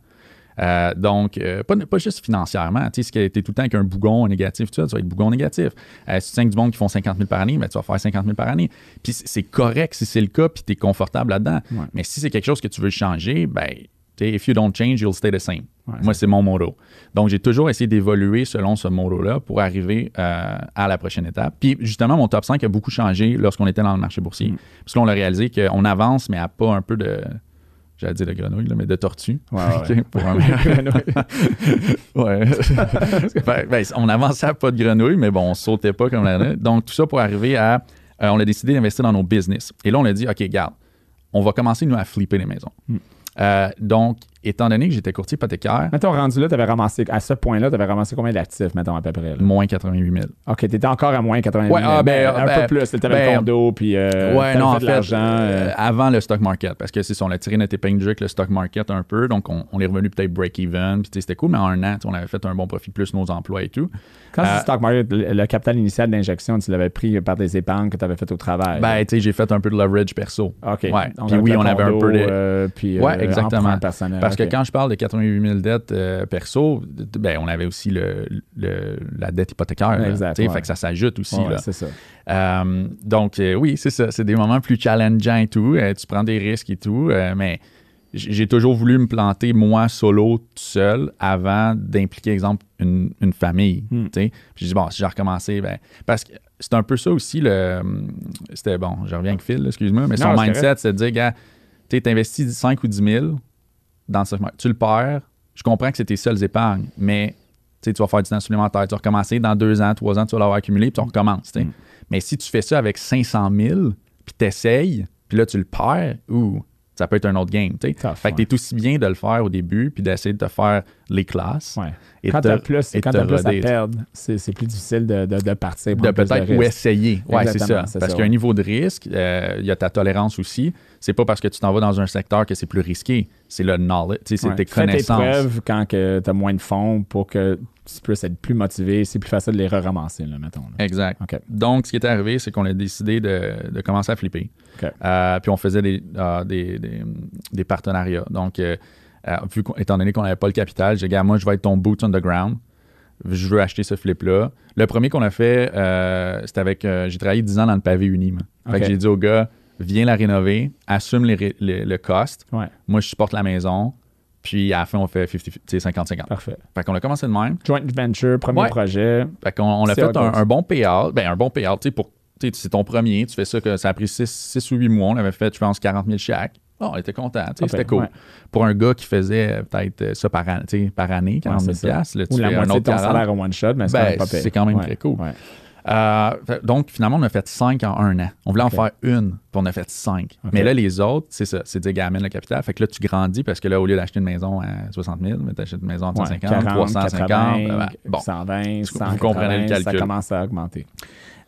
Euh, donc, euh, pas, pas juste financièrement. Tu sais, si tu es tout le temps avec un bougon négatif, tu vas être bougon négatif. Euh, si tu du monde qui font 50 000 par année, ben, tu vas faire 50 000 par année. Puis c'est correct si c'est le cas, puis tu es confortable là-dedans. Ouais. Mais si c'est quelque chose que tu veux changer, ben, tu sais, if you don't change, you'll stay the same. Ouais, Moi, c'est mon motto. Donc, j'ai toujours essayé d'évoluer selon ce motto-là pour arriver euh, à la prochaine étape. Puis, justement, mon top 5 a beaucoup changé lorsqu'on était dans le marché boursier. Mm. Parce qu'on a réalisé qu'on avance, mais à pas un peu de. J'allais dire de grenouille, là, mais de tortue. Ouais. Ben, ben, on avançait à pas de grenouille, mais bon, on sautait pas comme la Donc, tout ça pour arriver à. euh, on a décidé d'investir dans nos business. Et là, on a dit, OK, garde, on va commencer, nous, à flipper les maisons. Mm. Euh, donc, étant donné que j'étais courtier hypothécaire, Mettons, rendu là, tu avais ramassé, à ce point-là, tu avais ramassé combien d'actifs, mettons, à peu près? là? moins 88 000. OK, tu étais encore à moins 80 000. Ouais, ah, ben, un ben, peu plus. Tu avais ben, le condo, puis euh, ouais, t'avais non, fait en de fait, l'argent. euh, euh, avant le stock market, parce que c'est ça, on a tiré notre épingle du le stock market un peu, donc on, on est revenu peut-être break-even, puis c'était cool, mais en un an, on avait fait un bon profit plus nos emplois et tout. quand c'est euh, du stock market, le, le capital initial d'injection, tu l'avais pris par des épargnes que tu avais fait au travail. Ben, tu sais, j'ai fait un peu de leverage perso. OK. ouais. Donc, Puis oui, le on avait un peu de- puis, Ouais, exactement. personnel. Parce OK. que quand je parle de 88 000 dettes euh, perso, ben, on avait aussi le, le- la dette hypothécaire. Exact, ouais. Fait que ça s'ajoute aussi. Ouais, là. c'est ça. Euh, donc, euh, oui, c'est ça. C'est des moments plus challengeants et tout. Tu prends des risques et tout. mais j'ai toujours voulu me planter, moi, solo, tout seul, avant d'impliquer, exemple, une, une famille. Hmm. Puis j'ai dit, bon, si j'ai recommencé, ben, parce que c'est un peu ça aussi, le. C'était bon, je reviens avec Phil, excuse-moi, mais son Non, c'est mindset, c'est de dire, gars, tu investis 5 ou 10 000 dans ce tu le perds. Je comprends que c'est tes seules épargnes, mais tu vas faire du temps supplémentaire. Tu vas recommencer dans deux ans, trois ans, tu vas l'avoir accumulé, puis tu recommences. tu sais. Mm. Mais si tu fais ça avec 500 000, puis tu essayes, puis là, tu le perds, ou ça peut être un autre game. tu sais. Tough, fait que ouais. tu es aussi bien de le faire au début, puis d'essayer de te faire les classes. Ouais. Et quand te- tu as plus, et quand t'as plus à perdre, c'est plus difficile de, de, de partir. de peut-être ou essayer. Ouais, c'est ça. Parce qu'il y a un niveau de risque, euh, il y a ta tolérance aussi. C'est pas parce que tu t'en vas dans un secteur que c'est plus risqué. C'est le knowledge, c'est Ouais. tes Fais tes connaissances. preuves quand tu as moins de fonds pour que tu puisses être plus motivé. C'est plus facile de les re-ramasser, là, mettons. là. Exact. Donc, ce qui est arrivé, c'est qu'on a décidé de, de commencer à flipper. Euh, puis on faisait des, euh, des, des- des partenariats. Donc, euh, euh, vu étant donné qu'on n'avait pas le capital, j'ai dit, moi, je vais être ton boots on the ground. je veux acheter ce flip-là. Le premier qu'on a fait, c'était avec. j'ai travaillé 10 ans dans le pavé uni. moi. Fait Ok. que j'ai dit au gars, viens la rénover, assume les le cost. Ouais, Moi, je supporte la maison. Puis à la fin, on fait 50, tu sais, 50-50. parfait. Fait qu'on a commencé de même. Joint venture, premier Ouais. projet. Fait qu'on on a fait un, bon payout. Ben, un bon payout, tu sais, pour. C'est ton premier, tu fais ça, que ça a pris 6 ou 8 mois. On avait fait, je pense, 40 000 chaque. On était content, c'était cool. ouais. Pour un gars qui faisait euh, peut-être euh, ça par, an- année, 40 000 Ouais, là, tu Ou la fais un moitié de ton 40. salaire en one shot, mais c'est Ben, quand même pas pire. c'est quand même Ouais, très cool. Ouais. Euh, donc, finalement, on a fait 5 en un an. On voulait en faire une, puis on a fait 5. Ok. Mais là, les autres, c'est ça, c'est dire, gars, amène le capital. Fait que là, tu grandis parce que là, au lieu d'acheter une maison à 60 000, tu achètes une maison à Ouais, 150, 40, 350. 80, ben, bon. 120, Vous 180, comprenez le Ça calcul. commence à augmenter.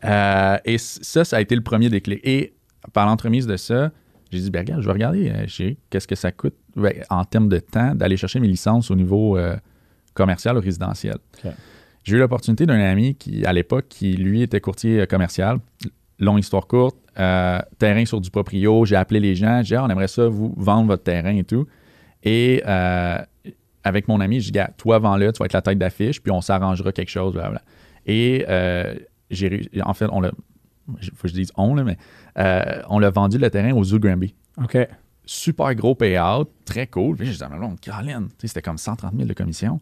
Euh, et ça, ça a été le premier déclic. Et par l'entremise de ça, j'ai dit, ben, regarde, je vais regarder euh, qu'est-ce que ça coûte ben, en termes de temps d'aller chercher mes licences au niveau euh, commercial ou résidentiel. J'ai eu l'opportunité d'un ami qui, à l'époque, qui lui était courtier euh, commercial. Longue histoire courte, euh, terrain sur du proprio. J'ai appelé les gens, j'ai dit, Ah, on aimerait ça vous vendre votre terrain et tout. Et euh, avec mon ami, je dis, toi, vends-le, tu vas être la tête d'affiche, puis on s'arrangera quelque chose. blablabla. Et j'ai en fait, on l'a, faut que je dise on, mais on l'a vendu le terrain au Zoo Granby. OK. Super gros payout, très cool. Puis j'ai dit, ah, mais non, Caroline, c'était comme 130 000 de commission.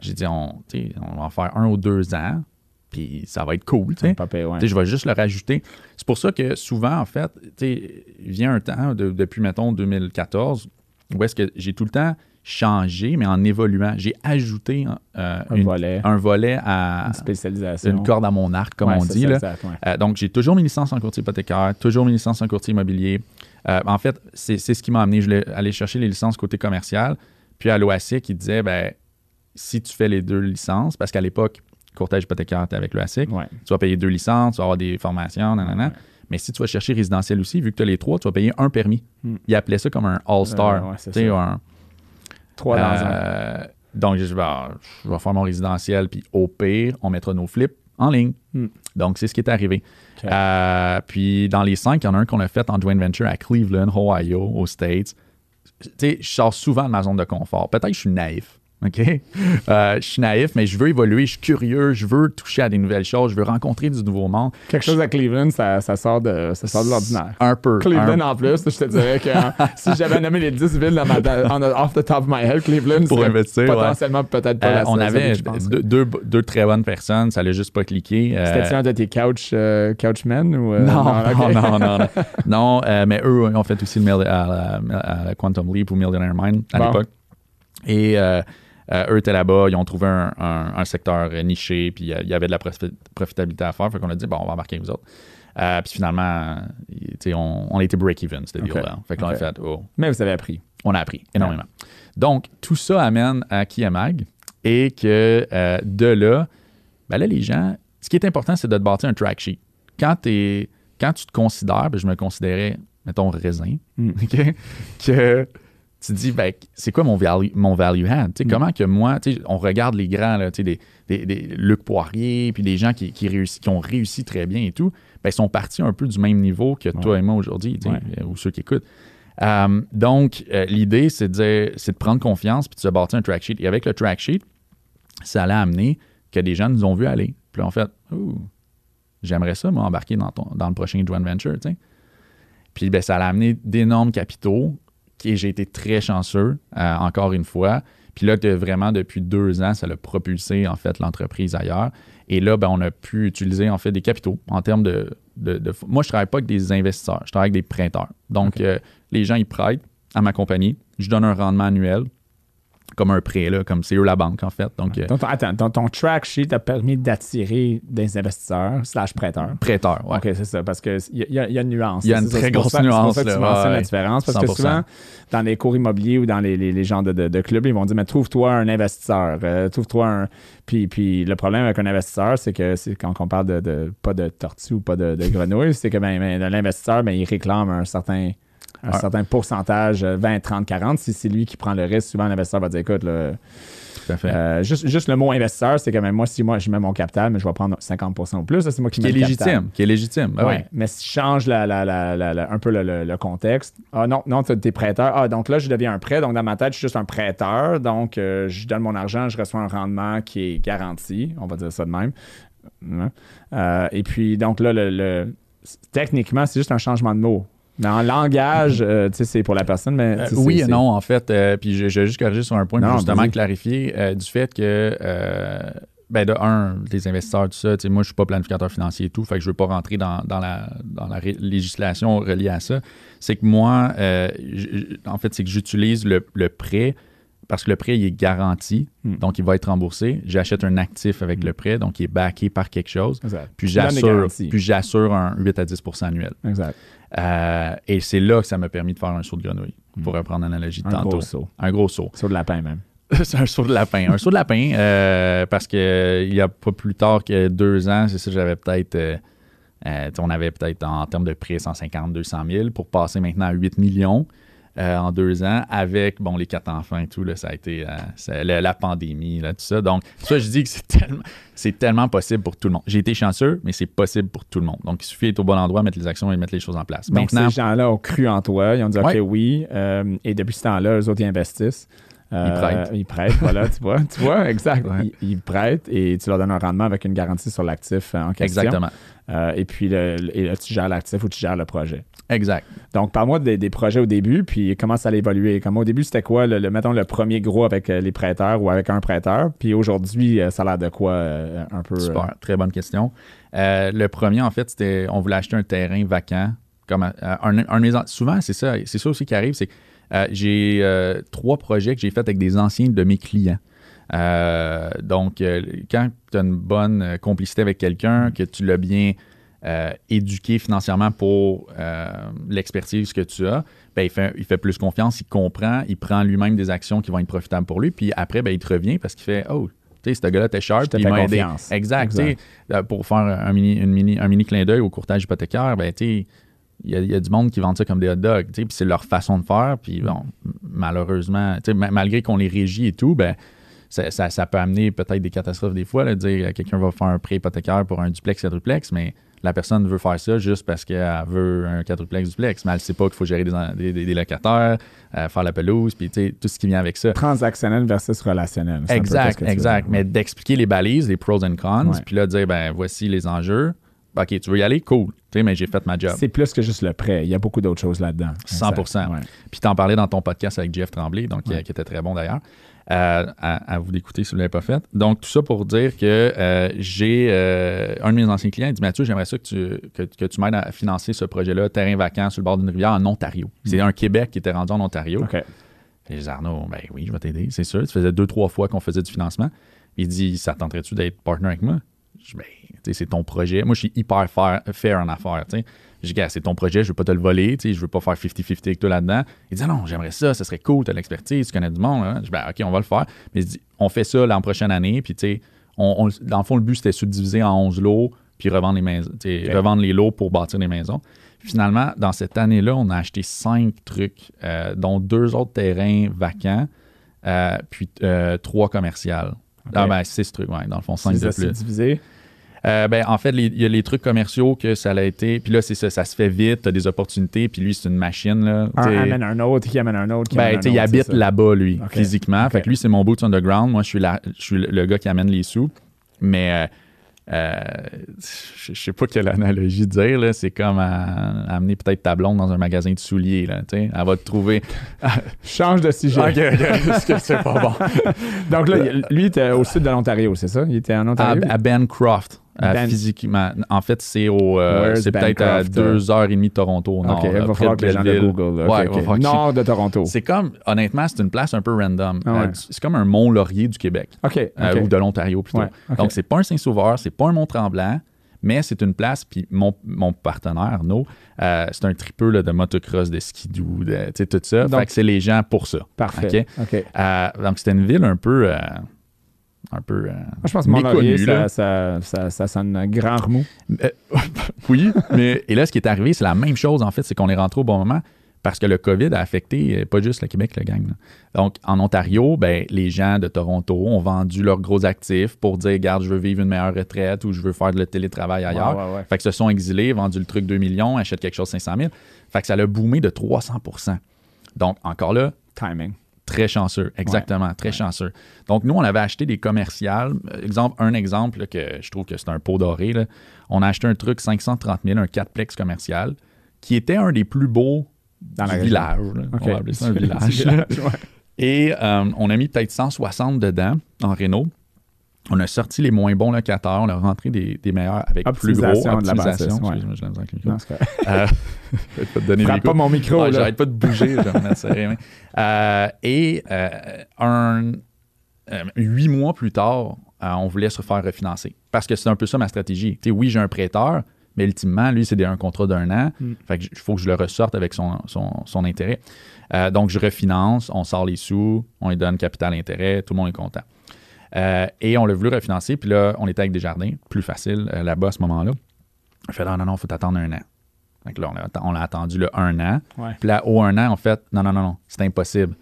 J'ai dit, on, on va en faire un ou deux ans, puis ça va être cool. ouais. Je vais juste le rajouter. C'est pour ça que souvent, en fait, il vient un temps, de- depuis, mettons, 2014, où est-ce que j'ai tout le temps changé, mais en évoluant. J'ai ajouté euh, Un une- volet, un volet à une spécialisation. une corde à mon arc, comme Ouais, on dit. là. ouais. Euh, donc, j'ai toujours mes licences en courtier hypothécaire, toujours mes licences en courtier immobilier. Euh, en fait, c'est ce qui m'a amené. Je voulais aller chercher les licences côté commercial. Puis à l'OASIC, qui disait, ben, si tu fais les deux licences, parce qu'à l'époque, courtage hypothécaire, tu avec l'OASIC, Ouais. tu vas payer deux licences, tu vas avoir des formations, nanana. Ouais. Mais si tu vas chercher résidentiel aussi, vu que tu as les trois, tu vas payer un permis. Hmm. Ils appelaient ça comme un All-Star. Euh, ouais, un- Trois dans un. euh, donc, je, dis, ben, je vais faire mon résidentiel, puis au pire, on mettra nos flips en ligne. Hmm. Donc, c'est ce qui est arrivé. Euh, puis, dans les cinq, il y en a un qu'on a fait en joint venture à Cleveland, Ohio, aux States. Tu sais, je sors souvent de ma zone de confort. Peut-être que je suis naïf. OK? Euh, je suis naïf, mais je veux évoluer, je suis curieux, je veux toucher à des nouvelles choses, je veux rencontrer du nouveau monde. Quelque chose à Cleveland, ça, ça sort de, ça sort de l'ordinaire. Un peu. Cleveland, un- en plus, je te dirais que hein, si j'avais nommé les 10 villes dans ma, on a- off the top of my head, Cleveland, Pour ouais. potentiellement peut-être pas Euh, la on avait pense. deux, deux, deux très bonnes personnes, ça l'a juste pas cliqué. Euh, C'était-tu un de tes couch, couchmen ou. Non, non, non, non, non. Non, mais eux ont fait aussi le à à Quantum Leap ou Millionaire Mind à Bon. l'époque. Et euh, eux étaient là-bas, ils ont trouvé un, un- un secteur euh, niché, puis euh, il y avait de la profi- profitabilité à faire. Fait qu'on a dit, bon, on va embarquer vous autres. Euh, puis finalement, on, on était break-even, ce Ok. deal-là. Fait qu'on a fait, oh, Mais vous avez appris. on a appris énormément. Donc, tout ça amène à Kiamag et que euh, de là, ben là, les gens, ce qui est important, c'est de te bâtir un track sheet. Quand, t'es- quand tu te considères, ben je me considérais, mettons, raisin, Mm. OK, que tu te dis, ben, c'est quoi mon value, mon value add? Mm. Comment que moi, on regarde les grands, là, des, des, des Luc Poirier, puis des gens qui, qui, réussi- qui ont réussi très bien et tout, ben, ils sont partis un peu du même niveau que toi et moi aujourd'hui, Ouais. euh, ou ceux qui écoutent. Euh, donc, euh, l'idée, c'est de, c'est de prendre confiance puis de se bâtir un track sheet. Et avec le track sheet, ça allait amener que des gens nous ont vu aller. Puis là, on fait, j'aimerais ça, moi, embarquer dans, ton, dans le prochain joint venture. Puis ben, ça allait amener d'énormes capitaux, et j'ai été très chanceux, euh, encore une fois. Puis là, de- vraiment, depuis deux ans, ça l'a propulsé, en fait, l'entreprise ailleurs. Et là, ben, on a pu utiliser, en fait, des capitaux en termes de... de- de- moi, je travaille pas avec des investisseurs, je travaille avec des prêteurs. Donc, euh, les gens, ils prêtent à ma compagnie. Je donne un rendement annuel, comme un prêt, là, comme c'est eux la banque, en fait. Donc, euh, attends, ton, ton track sheet a permis d'attirer des investisseurs slash prêteurs. prêteur, ouais. OK, c'est ça, parce qu'il y, y a- il y a une nuance. Il y a une C'est ça, très c'est grosse ça- C'est nuance, pour ça que tu là, mentionnes ouais, la différence, parce que 100%. souvent, dans les cours immobiliers ou dans les, les, de, de, de clubs, ils vont dire, mais trouve-toi un investisseur, euh, trouve-toi un... Puis, puis le problème avec un investisseur, c'est que c'est quand on parle de, de- pas de tortue ou pas de, de grenouille, c'est que ben, ben, l'investisseur, ben, il réclame un certain un certain pourcentage, 20, 30, 40. Si c'est lui qui prend le risque, souvent l'investisseur va dire écoute, là, euh, juste, juste le mot investisseur, c'est quand même moi, si moi je mets mon capital, mais je vais prendre 50% ou plus, c'est moi qui qui mets est le capital. légitime. Qui est légitime. Ouais. oui. Mais si je change la, la- la- la- la- un peu le, le- le contexte, ah non, non, t'es prêteur. Ah, donc là, je deviens un prêt. Donc, dans ma tête, je suis juste un prêteur. Donc, euh, je donne mon argent, je reçois un rendement qui est garanti. On va dire ça de même. Hein? Euh, et puis, donc là, le- techniquement, c'est juste un changement de mot. Mais en langage, euh, tu sais, c'est pour la personne, mais. Euh, oui et non, en fait. euh, puis je, je vais juste corriger sur un point Non, pour justement clarifier du fait que, ben de un, les investisseurs, tout ça, tu sais, moi, je suis pas planificateur financier et tout, fait que je veux pas rentrer dans, dans la, dans législation reliée à ça. C'est que moi, en fait, c'est que j'utilise le, le prêt parce que le prêt, il est garanti, Hmm. donc il va être remboursé. J'achète un actif avec le prêt, donc il est backé par quelque chose. Exact. Puis j'assure un 8 à 10% annuel. Exact. Euh, et c'est là que ça m'a permis de faire un saut de grenouille, pour reprendre l'analogie de Hmm. Un tantôt. gros saut. Un gros saut. Sur de lapin, même. c'est un saut de lapin. Un saut de lapin, euh, parce que il y a pas plus tard que deux ans, c'est ça, j'avais peut-être. euh, on avait peut-être en termes de prix 150, 200 000 pour passer maintenant à 8 millions euh, en deux ans avec bon les quatre enfants et tout. Là, ça a été euh, la, la pandémie, là, tout ça. Donc, ça, je dis que c'est tellement, c'est tellement possible pour tout le monde. J'ai été chanceux, mais c'est possible pour tout le monde. Donc, il suffit d'être au bon endroit, mettre les actions et mettre les choses en place. Donc, maintenant, ces gens-là ont cru en toi. Ils ont dit, OK, oui. Euh, et depuis ce temps-là, eux autres, ils investissent. Euh, Ils prêtent. Ils prêtent, voilà, tu vois. Tu vois, exact. Ouais. Ils, ils prêtent et tu leur donnes un rendement avec une garantie sur l'actif en question. exactement. Euh, et puis, le- et là, tu gères l'actif ou tu gères le projet. Exact. Donc, parle-moi des, des projets au début, puis comment ça allait évoluer. Comme au début, c'était quoi, le, le- mettons, le premier gros avec euh, les prêteurs ou avec un prêteur? Puis aujourd'hui, euh, ça a l'air de quoi un peu? Super, très bonne question. Euh, le premier, en fait, c'était on voulait acheter un terrain vacant. Comme un, un souvent, c'est ça, c'est ça aussi qui arrive, c'est que euh, j'ai trois projets que j'ai faits avec des anciens de mes clients. Euh, donc, euh, quand tu as une bonne euh, complicité avec quelqu'un, que tu l'as bien euh, éduqué financièrement pour euh, l'expertise que tu as, ben, il, fait, il fait plus confiance, il comprend, il prend lui-même des actions qui vont être profitables pour lui, puis après, ben, il te revient parce qu'il fait Oh, tu sais, ce gars-là était sharp, puis il m'a aidé. Exact. Exact. Pour faire un mini, une mini, un mini clin d'œil au courtage hypothécaire, ben, tu il y, y a du monde qui vend ça comme des hot dogs, tu sais, puis c'est leur façon de faire, puis bon, malheureusement, tu sais, ma- malgré qu'on les régit et tout, ben, ça, ça- ça peut amener peut-être des catastrophes des fois, là, de dire euh, quelqu'un va faire un prêt hypothécaire pour un duplex, quadruplex, mais la personne veut faire ça juste parce qu'elle veut un quadruplex, duplex, mais elle ne sait pas qu'il faut gérer des, locataires, euh, faire la pelouse, puis tout ce qui vient avec ça. Transactionnel versus relationnel. Exact, exact. Mais d'expliquer les balises, les pros and cons, Ouais. puis là, de dire, ben, voici les enjeux. OK, tu veux y aller? Cool. Tu sais, mais j'ai fait ma job. C'est plus que juste le prêt. Il y a beaucoup d'autres choses là-dedans. 100 Exact. Ouais. Puis t'en parlais dans ton podcast avec Jeff Tremblay, donc Ouais. euh, qui était très bon d'ailleurs. À, à vous d'écouter si vous ne l'avez pas fait. Donc, tout ça pour dire que euh, j'ai euh, un de mes anciens clients, il dit Mathieu, j'aimerais ça que tu, que, que tu m'aides à financer ce projet-là, terrain vacant sur le bord d'une rivière en Ontario. C'est un Québec qui était rendu en Ontario. OK. Et je dis Arnaud, ben oui, je vais t'aider, c'est sûr. Ça faisait deux, trois fois qu'on faisait du financement. Il dit Ça tenterait-tu d'être partner avec moi? Je dis Ben, tu sais, c'est ton projet. Moi, je suis hyper fair, fair en affaires. tu Je dis c'est ton projet, je veux pas te le voler, tu sais, je veux pas faire 50-50 avec toi là-dedans. Il dit Ah Non, j'aimerais ça, ça serait cool, tu as l'expertise, tu connais du monde. hein. Je dis Ben, OK, on va le faire. Mais il dit On fait ça l'an prochaine année, puis tu sais, on, on- dans le fond, le but, c'était subdiviser en 11 lots, puis revendre les maisons, revendre les lots pour bâtir les maisons. Finalement, dans cette année-là, on a acheté cinq trucs, euh, dont deux autres terrains vacants, euh, puis euh, trois commerciales. Ah ben, six trucs, ouais, dans le fond, cinq de plus. divisé. Euh, ben, en fait, les- il y a les trucs commerciaux que ça a été. Puis là, c'est ça, ça se fait vite, t'as des opportunités, puis lui, c'est une machine. Là, Un T'sais- amène un autre, qui amène un autre, qui ben, amène un il autre, habite là-bas, lui, physiquement. Fait que lui, c'est mon boots underground. Moi, je suis, la- je suis le- gars qui amène les sous. Mais euh, euh, je sais pas quelle analogie dire. là. C'est comme à- amener peut-être ta blonde dans un magasin de souliers. Là, elle va te trouver. Change de sujet. Ok, ok, parce que c'est pas bon. Donc là, lui, il était au sud de l'Ontario, c'est ça? Il était en À, Ontario? à Bancroft. Euh, Ben- physiquement. En fait, c'est au. euh, c'est peut-être à Bancroft, euh? de Toronto nord. OK, il va falloir de que les gens le. Google. Ouais, OK, va OK. falloir que- Nord de Toronto. C'est comme, honnêtement, c'est une place un peu random. Ah ouais. Euh, c'est comme un Mont Laurier du Québec. Euh, ou de l'Ontario plutôt. Ouais. Donc, c'est pas un Saint-Sauveur, c'est pas un Mont-Tremblant, mais c'est une place, puis mon, mon partenaire, euh, c'est un tripeux là, de motocross, de skidoo, de tu sais, tout ça. Donc- fait que c'est les gens pour ça. Parfait. Donc, c'était une ville un peu... euh, un peu... euh, Moi, je pense que ça, ça, ça, ça sonne un grand remous. Euh, oui, mais et là, ce qui est arrivé, c'est la même chose, en fait, c'est qu'on est rentré au bon moment Parce que le COVID a affecté pas juste le Québec, le gang. là. Donc, en Ontario, ben, les gens de Toronto ont vendu leurs gros actifs pour dire, regarde, je veux vivre une meilleure retraite ou je veux faire de le télétravail ailleurs. Ouais, ouais, ouais. Fait que se sont exilés, vendu le truc 2 millions, achètent quelque chose 500 000. Fait que ça l'a boomé de 300% Donc, encore là, Timing. Très chanceux, exactement, très chanceux. Donc, nous, on avait acheté des commerciales. Exemple, un exemple là, que je trouve que c'est un pot doré. là. On a acheté un truc 530 000, un 4plex commercial, qui était un des plus beaux Dans région. village. On va appeler ça un village. village, ouais. Et euh, on a mis peut-être 160 dedans en réno. On a sorti les moins bons locataires, on a rentré des, des meilleurs avec plus gros. Optimisation ouais. excuse-moi, j'ai la misère avec le micro. Non. Euh, je pas te donner Frappe pas mon micro, Ouais. J'arrête pas de bouger, je vais Euh, et euh, un, euh, huit mois plus tard, euh, on voulait se faire refinancer. Parce que c'est un peu ça ma stratégie. Oui, j'ai un prêteur, mais ultimement, lui, c'est un contrat d'un an. Mm. Fait que il faut que je le ressorte avec son, son, son intérêt. Euh, donc, je refinance, on sort les sous, on lui donne capital intérêt, tout le monde est content. Euh, et on l'a voulu refinancer, puis là, on était avec Desjardins, plus facile euh, là-bas à ce moment-là. On fait non, non, non, il faut attendre un an. Que là, on a, atten- on a attendu le un an. Ouais. Puis là, au un an, en fait, non, non, non, non, c'est impossible.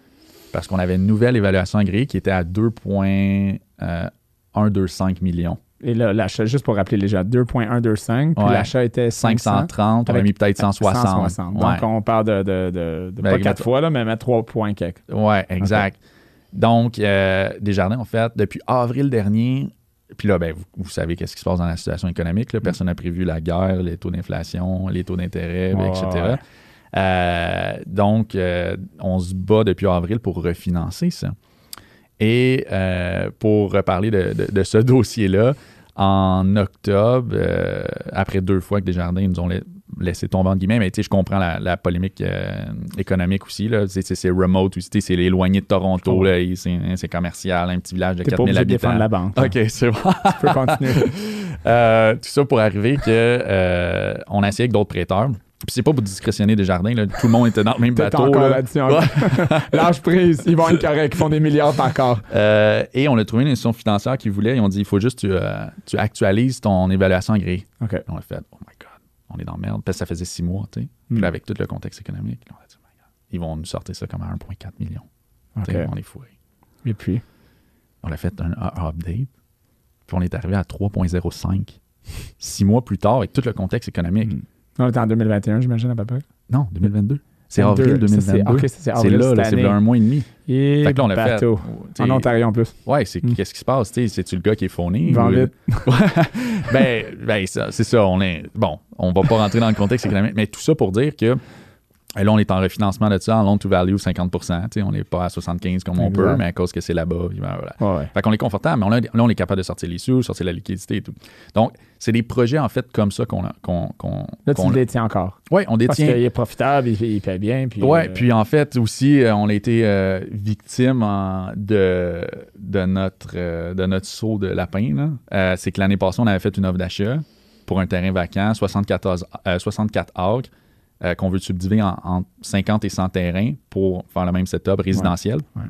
Parce qu'on avait une nouvelle évaluation agréée qui était à 2,125 millions. Et là, l'achat, juste pour rappeler les gens, 2.125, puis Ouais. l'achat était 500. 530, on a mis peut-être 160. 160. Ouais. Donc, on parle de, de, de, de Ben, pas 4 mettre- fois, là, mais mettre 3 points quelques. Ouais, exact. Donc, euh, Desjardins, en fait, depuis avril dernier, puis là, ben, vous, vous savez qu'est-ce qui se passe dans la situation économique. là. Personne n'a prévu la guerre, les taux d'inflation, les taux d'intérêt, etc. ouais. Euh, donc, euh, on se bat depuis avril pour refinancer ça. Et euh, pour reparler de, de- de ce dossier-là, en octobre, après deux fois que Desjardins nous ont la- laissé tomber entre guillemets, mais tu sais, je comprends la, la polémique euh, économique aussi. C'est- remote aussi, c'est éloigné de Toronto, et c'est commercial, un petit village de T'es pas 4000 obligé de habitants. défendre la banque. OK, c'est bon. Tu peux continuer. Euh, tout ça pour arriver que euh, on a essayé avec d'autres prêteurs. Puis c'est pas pour discrétionner des jardins, là. tout le monde était dans le même bateau. encore là. encore. Lâche prise. Ils vont être corrects. Ils font des milliards par corps. Euh, et on a trouvé une institution financière qui voulait, ils ont dit il faut juste que tu, euh, tu actualises ton évaluation agréée. OK. On a fait oh my on est dans la merde. Parce que ça faisait six mois, tu sais. Puis Hmm. là, avec tout le contexte économique, on a dit oh my god, ils vont nous sortir ça comme à 1,4 million. Tu OK. sais, On est fourré. Et puis, On a fait un, update, puis on est arrivé à 3,05. Six mois plus tard, avec tout le contexte économique. Hmm. on est en 2021, j'imagine, à peu près. Non, 2022. C'est 22, avril ça, c'est- 2022. OK, ça, c'est là, c'est là un mois et demi. Et Fait que là, on l'a fait. En Ontario, en plus. Ouais, c'est Hmm. qu'est-ce qui se passe? C'est-tu le gars qui est vend ou- vite. ben, ben c'est ça. On est, bon, on va pas rentrer dans le contexte économique, mais tout ça pour dire que euh, là, on est en refinancement de ça, en loan to value 50 tu sais, On n'est pas à 75 comme on Exact. peut, mais à cause que c'est là-bas. ben, voilà. Ouais. Fait qu'on est confortable, mais on a- là, on est capable de sortir les sous, sortir la liquidité et tout. Donc, c'est des projets, en fait, comme ça qu'on qu'on qu'on- Là, tu qu'on- le détiens encore. Ouais, on Parce détient. qu'il est profitable, il, il paie bien. Puis, Ouais, euh, puis en fait aussi, euh, on a été euh, victime en- de, de, notre, euh, de notre saut de lapin. là. C'est que l'année passée, on avait fait une offre d'achat pour un terrain vacant, 74, euh, 64 acres, euh, qu'on veut subdiviser en, en 50 et 100 terrains pour faire le même setup résidentiel. Ouais.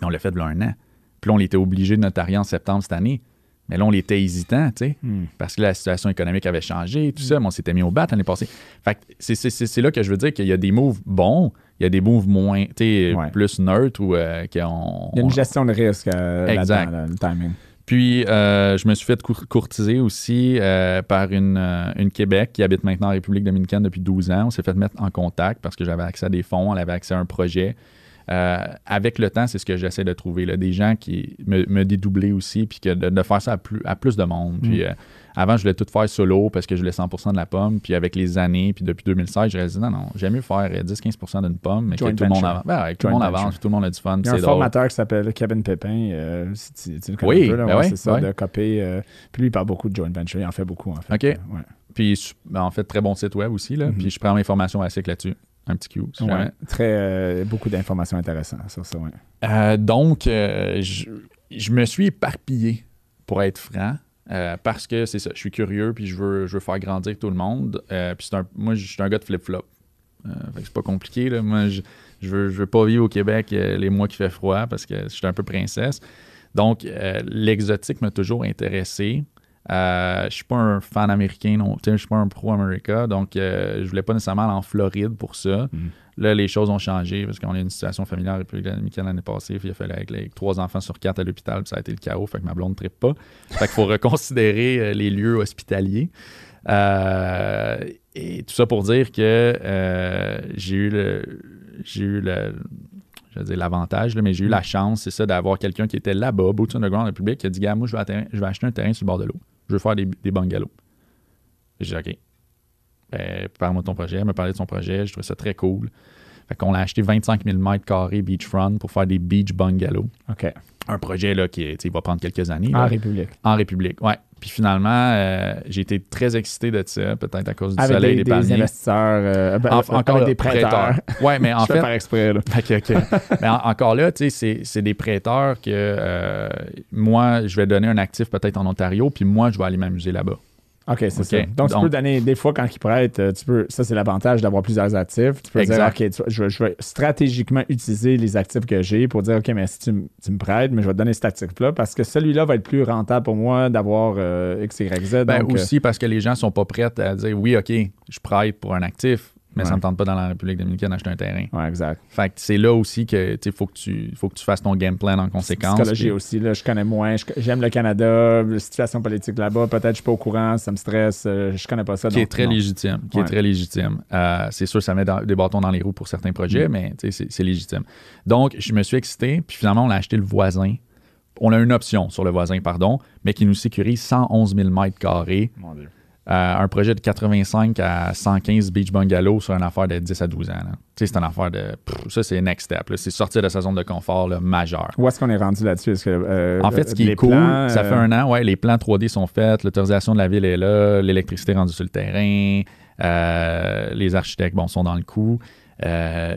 Mais on l'a fait de un an. Puis là, on était obligé de notarier en septembre cette année. Mais là, on était hésitant, tu sais hmm. parce que la situation économique avait changé, tout ça, mais on s'était mis au bat l'année passée. Fait que c'est- c'est c'est- c'est là que je veux dire qu'il y a des moves bons, il y a des moves moins, tu sais, Ouais. plus neutres ou euh, qu'on- Il y a une on- gestion de risque euh, Exact. là, le timing. Puis, euh, je me suis fait cour- courtiser aussi euh, par une, euh, une Québec qui habite maintenant en République dominicaine depuis 12 ans. On s'est fait mettre en contact parce que j'avais accès à des fonds, elle avait accès à un projet. Euh, avec le temps, c'est ce que j'essaie de trouver. là, des gens qui me, me dédoubler aussi, puis que de, de faire ça à plus, à plus de monde. Puis, euh, avant, je voulais tout faire solo parce que je voulais 100% de la pomme. Puis avec les années, puis depuis 2016, j'ai réalisé non, non, j'aime mieux faire euh, 10-15% d'une pomme, mais que tout le monde avance. Ben ouais, que tout le monde avance, tout le monde a du fun, Il y a un drôle. formateur qui s'appelle Kevin Pépin, euh, si tu, tu le connais Oui, un peu, là, ben ouais, ouais, c'est ça, de copier. euh, puis lui, il parle beaucoup de joint venture, il en fait beaucoup, en fait. OK. Puis, ben, en fait, très bon site web aussi. Là. Mhm. Puis, je prends mes formations à cycle là-dessus. Un petit Q. Ouais. Très, euh, beaucoup d'informations intéressantes sur ça, ouais. Euh, donc, euh, je, je me suis éparpillé, pour être franc, euh, parce que c'est ça. Je suis curieux, puis je veux, je veux faire grandir tout le monde. Euh, puis, c'est un, moi, je suis un gars de flip-flop. Euh, fait que c'est pas compliqué. Là. Moi, je, je, veux, je veux pas vivre au Québec euh, les mois qui fait froid parce que je suis un peu princesse. Donc, euh, l'exotique m'a toujours intéressé. Euh, je suis pas un fan américain, non. Je suis pas un pro-America, donc euh, je voulais pas nécessairement aller en Floride pour ça. Mhm. Là, les choses ont changé parce qu'on a une situation familiale en République dominicaine l'année passée. Puis il a fallu avec, avec trois enfants sur quatre à l'hôpital, puis ça a été le chaos. Fait que ma blonde ne pas. Fait qu'il faut reconsidérer euh, les lieux hospitaliers. Euh, et tout ça pour dire que euh, j'ai eu le. J'ai eu le. Je veux dire l'avantage, mais j'ai eu la chance, c'est ça, d'avoir quelqu'un qui était là-bas, Boots on the Ground République, qui a dit Gars, moi, je vais, atteindre- je vais acheter un terrain sur le bord de l'eau. Je veux faire des, des. J'ai dit OK. Ben, parle-moi de ton projet. Elle me parlait de son projet. Je trouvais ça très cool. Fait qu'on a acheté 25 000 mètres carrés beachfront pour faire des beach bungalows. OK. Un projet là, qui est- va prendre quelques années. En là. République. En République, ouais. Puis finalement, euh, j'ai été très excité de ça, peut-être à cause du Avec soleil des, des, des palmiers. investisseurs. euh, ben, En- avec encore des prêteurs. Ouais, mais en je fais fait, par exprès, là. Mais en- encore là, tu sais, c'est- c'est des prêteurs que euh, moi, je vais donner un actif peut-être en Ontario, puis moi, je vais aller m'amuser là-bas. OK, c'est ça. Donc, tu Donc- peux donner, des fois, quand ils prêtent, euh, tu peux, ça, c'est l'avantage d'avoir plusieurs actifs. Tu peux Exact. dire, OK, tu je, vais- je vais stratégiquement utiliser les actifs que j'ai pour dire, OK, mais si tu, me prêtes, mais je vais te donner cet actif-là parce que celui-là va être plus rentable pour moi d'avoir euh, X, Y, Z. Ben, donc, euh, aussi parce que les gens sont pas prêts à dire oui, OK, je prête pour un actif, mais ça Ouais. me tente pas dans la République dominicaine d'acheter un terrain. ouais, exact. Fait que c'est là aussi que faut que tu faut que tu fasses ton game plan en conséquence. Psychologie puis- aussi, là, je connais moins. J'aime le Canada, la situation politique là-bas. Peut-être que je suis pas au courant, ça me stresse. euh, je connais pas ça. qui est très non. légitime. Qui Ouais. est très légitime. Euh, c'est sûr, ça met dans- des bâtons dans les roues pour certains projets, Mm. mais c'est légitime. Donc, je me suis excité, puis finalement, on a acheté le voisin. On a une option sur le voisin, pardon, mais qui nous sécurise 111 000 mètres carrés. Mon Dieu. Euh, un projet de 85 à 115 beach bungalow sur une affaire de 10 à 12 ans. c'est une affaire de. pff, ça, c'est next step. C'est sortir de sa zone de confort là, majeur. Où est-ce qu'on est rendu là-dessus? Euh, En fait, ce qui est cool, plans, ça euh, fait un an, ouais, les plans 3D sont faits, l'autorisation de la ville est là, l'électricité rendue sur le terrain, euh, les architectes, bon, sont dans le coup,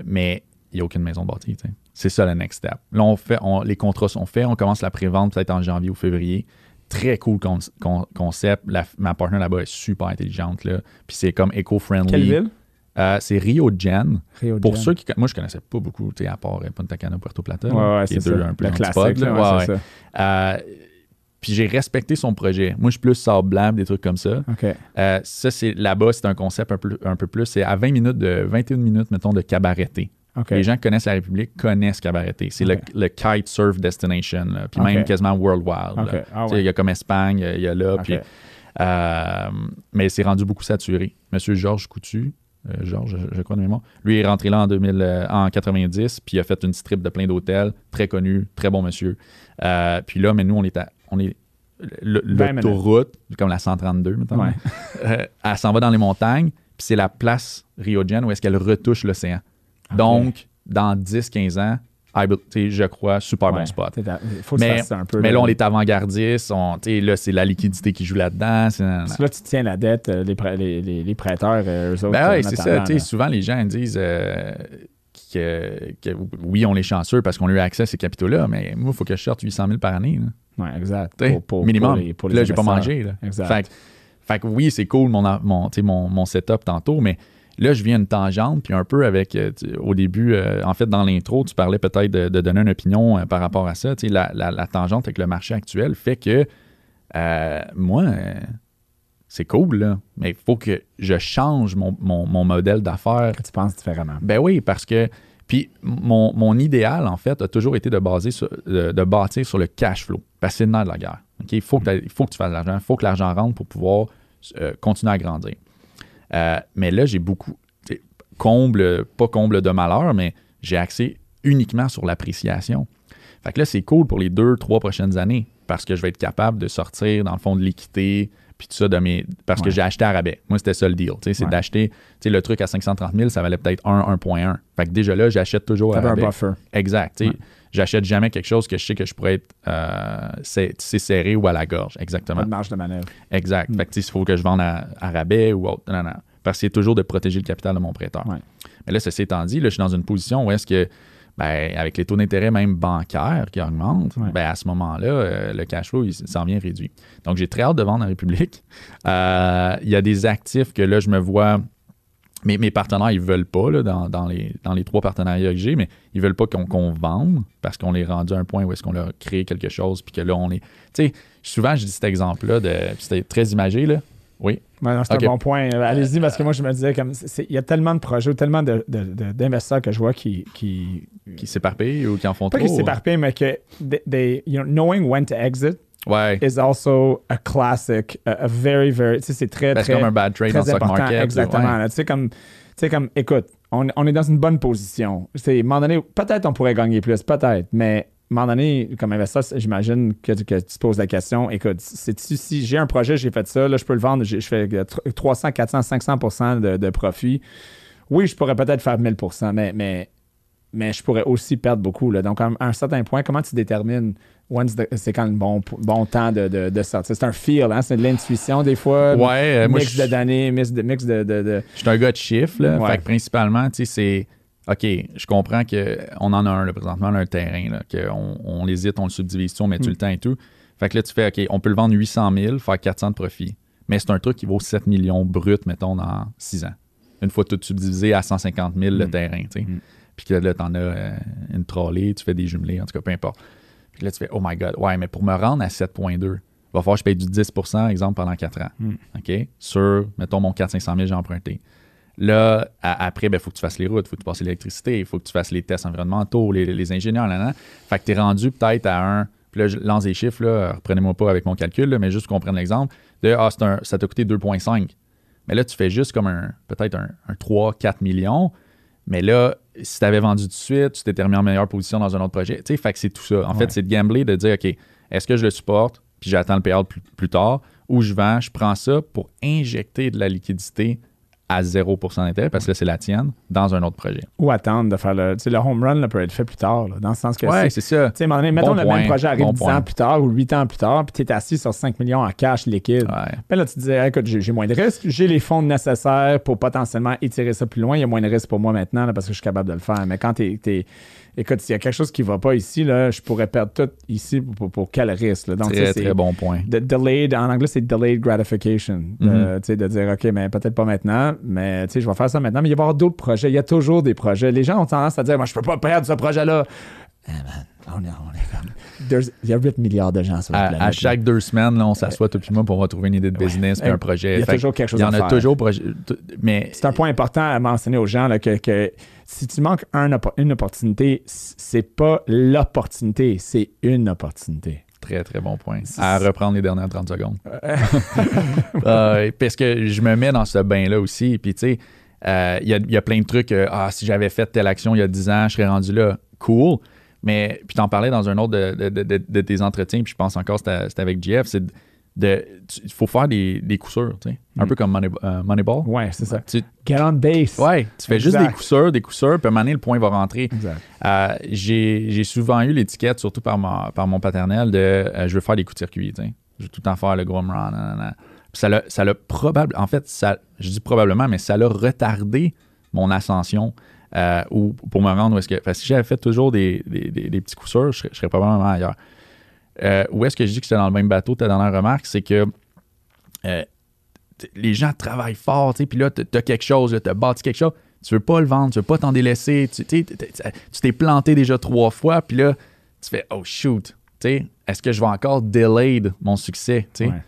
mais il n'y a aucune maison bâtie. C'est ça le next step. Là, on fait, on- les contrats sont faits, on commence la pré-vente peut-être en janvier ou février. Très cool con- con- concept. La- ma partenaire là-bas est super intelligente. Là. Puis c'est comme éco-friendly. Quelle ville? Euh, c'est Rio de Jan. Rio de Pour Janeiro. ceux qui. Moi, je connaissais pas beaucoup, à part euh, Punta Cana, Puerto Plata. là, Ouais, qui est deux ça. un peu dans classique. là. ouais. Euh, puis j'ai respecté son projet. Moi, je suis plus sable blanc, des trucs comme ça. Euh, ça, c'est là-bas, c'est un concept un peu, un peu plus. C'est à 20 minutes de 21 minutes, mettons, de cabareté. Les gens qui connaissent la République connaissent cabareté. C'est le, le kite surf destination, là. puis même quasiment world wild. là. OK. Ah Tu sais, Il ouais. y a comme Espagne, il y a là. Puis, euh, mais c'est rendu beaucoup saturé. Monsieur Georges Coutu, euh, Georges, je, je crois de mémoire, lui est rentré là en, 2000, euh, en 90, puis il a fait une strip de plein d'hôtels, très connu, très bon monsieur. Euh, puis là, mais nous, on est à, on est le- 20 l'autoroute, comme la 132, mettons, Ouais. elle s'en va dans les montagnes, puis c'est la place Rio de Janeiro où est-ce qu'elle retouche l'océan. Donc, dans 10-15 ans, je crois, super Ouais. bon spot. Faut que Mais, fasses ça un peu. mais là, on est avant-gardiste. Là, c'est la liquidité qui joue là-dedans. c'est- Parce que là, tu tiens la dette, euh, les, prêt- les, les, les prêteurs, euh, eux autres. Ben oui, c'est ça. souvent, les gens disent euh, que, que oui, on est chanceux parce qu'on a eu accès à ces capitaux-là, mais moi, il faut que je sorte 800 000 par année. Ouais, exact. Pour- pour- minimum. pour les- pour là, j'ai pas mangé. Là. Exact. Fait, que- fait que oui, c'est cool mon, mon setup tantôt, mais là, je viens une tangente, puis un peu avec, euh, tu- au début, euh, en fait, dans l'intro, tu parlais peut-être de, de donner une opinion euh, par rapport à ça. Tu sais, La, la, la tangente avec le marché actuel fait que euh, moi, c'est cool, là, mais il faut que je change mon, mon- mon modèle d'affaires Que tu penses différemment. ben oui, parce que. Puis mon, mon idéal, en fait, a toujours été de, baser sur- de, de bâtir sur le cash flow. Parce que c'est le nerf de la guerre. Il, faut que faut que tu fasses de l'argent. Il faut que l'argent rentre pour pouvoir euh, continuer à grandir. Euh, mais là, j'ai beaucoup. Comble, pas comble de malheur, mais j'ai axé uniquement sur l'appréciation. Fait que là, c'est cool pour les deux, trois prochaines années parce que je vais être capable de sortir, dans le fond, de l'équité, puis tout ça de mes. Parce que j'ai acheté à rabais. Moi, c'était ça le deal. tu sais, C'est Ouais. d'acheter. Le truc à 530 000, ça valait peut-être 1, 1,1. Fait que déjà là, j'achète toujours à T'avais un rabais. buffer. Exact. Ouais. J'achète jamais quelque chose que je sais que je pourrais être euh, serré ou à la gorge. Exactement. Pas de marge de manœuvre. Exact. Mm. Fait que il faut que je vende à, à rabais ou autre. Non, non. Parce que c'est toujours de protéger le capital de mon prêteur. Ouais. Mais là, ceci étant dit, là, je suis dans une position où est-ce que, ben, avec les taux d'intérêt même bancaires qui augmentent, Ouais. ben, à ce moment-là, euh, le cash flow, il s'en vient réduit. Donc, j'ai très hâte de vendre en République. Euh, Il y a des actifs que là, je me vois mes, mes partenaires, ils veulent pas, là, dans, dans les, dans les trois partenariats que j'ai, mais ils veulent pas qu'on qu'on vende parce qu'on est rendu à un point où est-ce qu'on leur crée quelque chose, puis que là, on est. Tu sais, souvent, je dis cet exemple-là, c'était très imagé, là. Oui. Non, c'est un bon point. Euh, Allez-y, parce que moi, je me disais, comme il y a tellement de projets, tellement de- de- de- d'investisseurs que je vois qui. qui Qui s'éparpillent ou qui en font pas trop. qu'ils s'éparpillent, mais que they, they- you know, knowing when to exit Ouais. is also a classic, a, a very, very. Tu sais, c'est très, Ben, c'est très. comme un bad trade dans très stock market. exactement. ouais. Tu sais, comme, tu sais, comme, écoute, on, on est dans une bonne position. C'est, à un moment donné, peut-être on pourrait gagner plus, peut-être, mais à un moment donné, comme investisseur, j'imagine que, que tu te poses la question, écoute, c'est-tu- si j'ai un projet, j'ai fait ça, là, je peux le vendre, je fais euh, tr- 300, 400, 500 de, de profit. Oui, je pourrais peut-être faire 1000 mais, mais, mais je pourrais aussi perdre beaucoup. Là. Donc, à un, certain point, comment tu détermines c'est quand le bon, bon temps de, de, de sortir? C'est un feel, hein? c'est de l'intuition des fois. Ouais, euh, moi, mix de données, mix de. Mix de, de, je suis un gars de chiffres, là. Ouais. Fait que principalement, tu sais, c'est. OK, je comprends qu'on en a un, là, présentement, on a un terrain, là, qu'on on hésite, on le subdivise, on met Mm. tu le temps et tout. Fait que là, tu fais, OK, on peut le vendre 800 000, faire 400 de profit. Mais c'est un truc qui vaut 7 millions brut, mettons, dans 6 ans. Une fois tout subdivisé à 150 000 le Mm. terrain, tu sais. Mm. Puis que là, t'en as euh, une trolley, tu fais des jumelés, en tout cas, peu importe. Puis là, tu fais, oh my God, ouais, mais pour me rendre à 7,2, il va falloir que je paye du 10% exemple, pendant 4 ans. Mm. OK? Sur, mettons, mon 400-500 000, j'ai emprunté. Là, à- après, il faut que tu fasses les routes, il faut que tu passes l'électricité, il faut que tu fasses les tests environnementaux, les, les ingénieurs, là, là. Fait que tu es rendu peut-être à un. Puis là, je lance des chiffres, là, reprenez-moi pas avec mon calcul, là, mais juste qu'on prenne l'exemple de Ah, c'est un- ça t'a coûté 2,5. Mais là, tu fais juste comme un peut-être un, un 3-4 millions. Mais là, si tu avais vendu tout de suite, tu t'étais remis en meilleure position dans un autre projet. Tu sais, fait que c'est tout ça. En Ouais. fait, c'est de gambler, de dire OK, est-ce que je le supporte, puis j'attends le payout plus, plus tard, ou je vends, je prends ça pour injecter de la liquidité à 0% d'intérêt, parce que c'est la tienne, dans un autre projet. Ou attendre de faire le. Tu sais, le home run là, peut être fait plus tard, là, dans le sens que. Ouais, c'est- ça. Tu sais, mettons Bon le point, même projet arrive bon 10 point. ans plus tard ou 8 ans plus tard, puis tu es assis sur 5 millions en cash liquide. Ouais. Ben là, tu te dis, Hey, écoute, j'ai moins de risques, j'ai les fonds nécessaires pour potentiellement étirer ça plus loin. Il y a moins de risques pour moi maintenant là, parce que je suis capable de le faire. Mais quand tu es. Écoute, s'il y a quelque chose qui va pas ici, là, je pourrais perdre tout ici pour, quel risque? là? Donc, Très, très bon point. de- delayed, en anglais, c'est delayed gratification. De, Mhm. de dire, OK, mais peut-être pas maintenant, mais je vais faire ça maintenant. Mais il va y avoir d'autres projets. Il y a toujours des projets. Les gens ont tendance à dire, moi, je peux pas perdre ce projet-là. Eh man, on est, on est comme. There's- Il y a 8 milliards de gens sur la À, planète. à là. chaque deux semaines, là, on s'assoit tout le monde pour trouver une idée de Ouais. business puis Euh, un projet. Il y a Fait toujours quelque chose il y à en a faire. toujours. Mais C'est un point important à mentionner aux gens là, que, que si tu manques un une opportunité, c'est pas l'opportunité, c'est une opportunité. Très, très bon point. À reprendre les dernières 30 secondes. Euh, parce que je me mets dans ce bain-là aussi. Puis, tu sais, euh, il y, a, il y a plein de trucs. euh, ah, si j'avais fait telle action il y a 10 ans, je serais rendu là. Cool. Mais, puis, t'en parlais dans un autre de, de- de- de- de tes entretiens, puis je pense encore c'était c'était avec. C'est tu- Il faut faire des, des coups sûrs, tu sais. Un Mm. peu comme Money- euh, Moneyball. Ouais, c'est ça. Tu, Get on base. ouais, tu fais juste des coups sûrs, des coups sûrs, puis à un moment donné, le point va rentrer. Exact. Euh, j'ai j'ai souvent eu l'étiquette, surtout par, ma- par mon paternel, de euh, je veux faire des coups de circuit. tu sais. Je veux tout le temps faire le gros run. Puis Ça l'a, ça l'a probable, en fait, ça, je dis probablement, mais ça l'a retardé mon ascension. euh, ou pour me rendre où est-ce que. Parce que si j'avais fait toujours des, des- des- des petits coups sûrs, je serais, je serais probablement ailleurs. Euh, où est-ce que je dis que j'étais dans le même bateau, ta dernière remarque, c'est que euh, les gens travaillent fort, tu sais, puis là, tu as quelque chose, tu as bâti quelque chose, tu veux pas le vendre, tu veux pas t'en délaisser, tu t'es planté déjà trois fois, puis là, tu fais oh shoot, tu sais, est-ce que je vais encore delayed mon succès, tu sais, Ouais.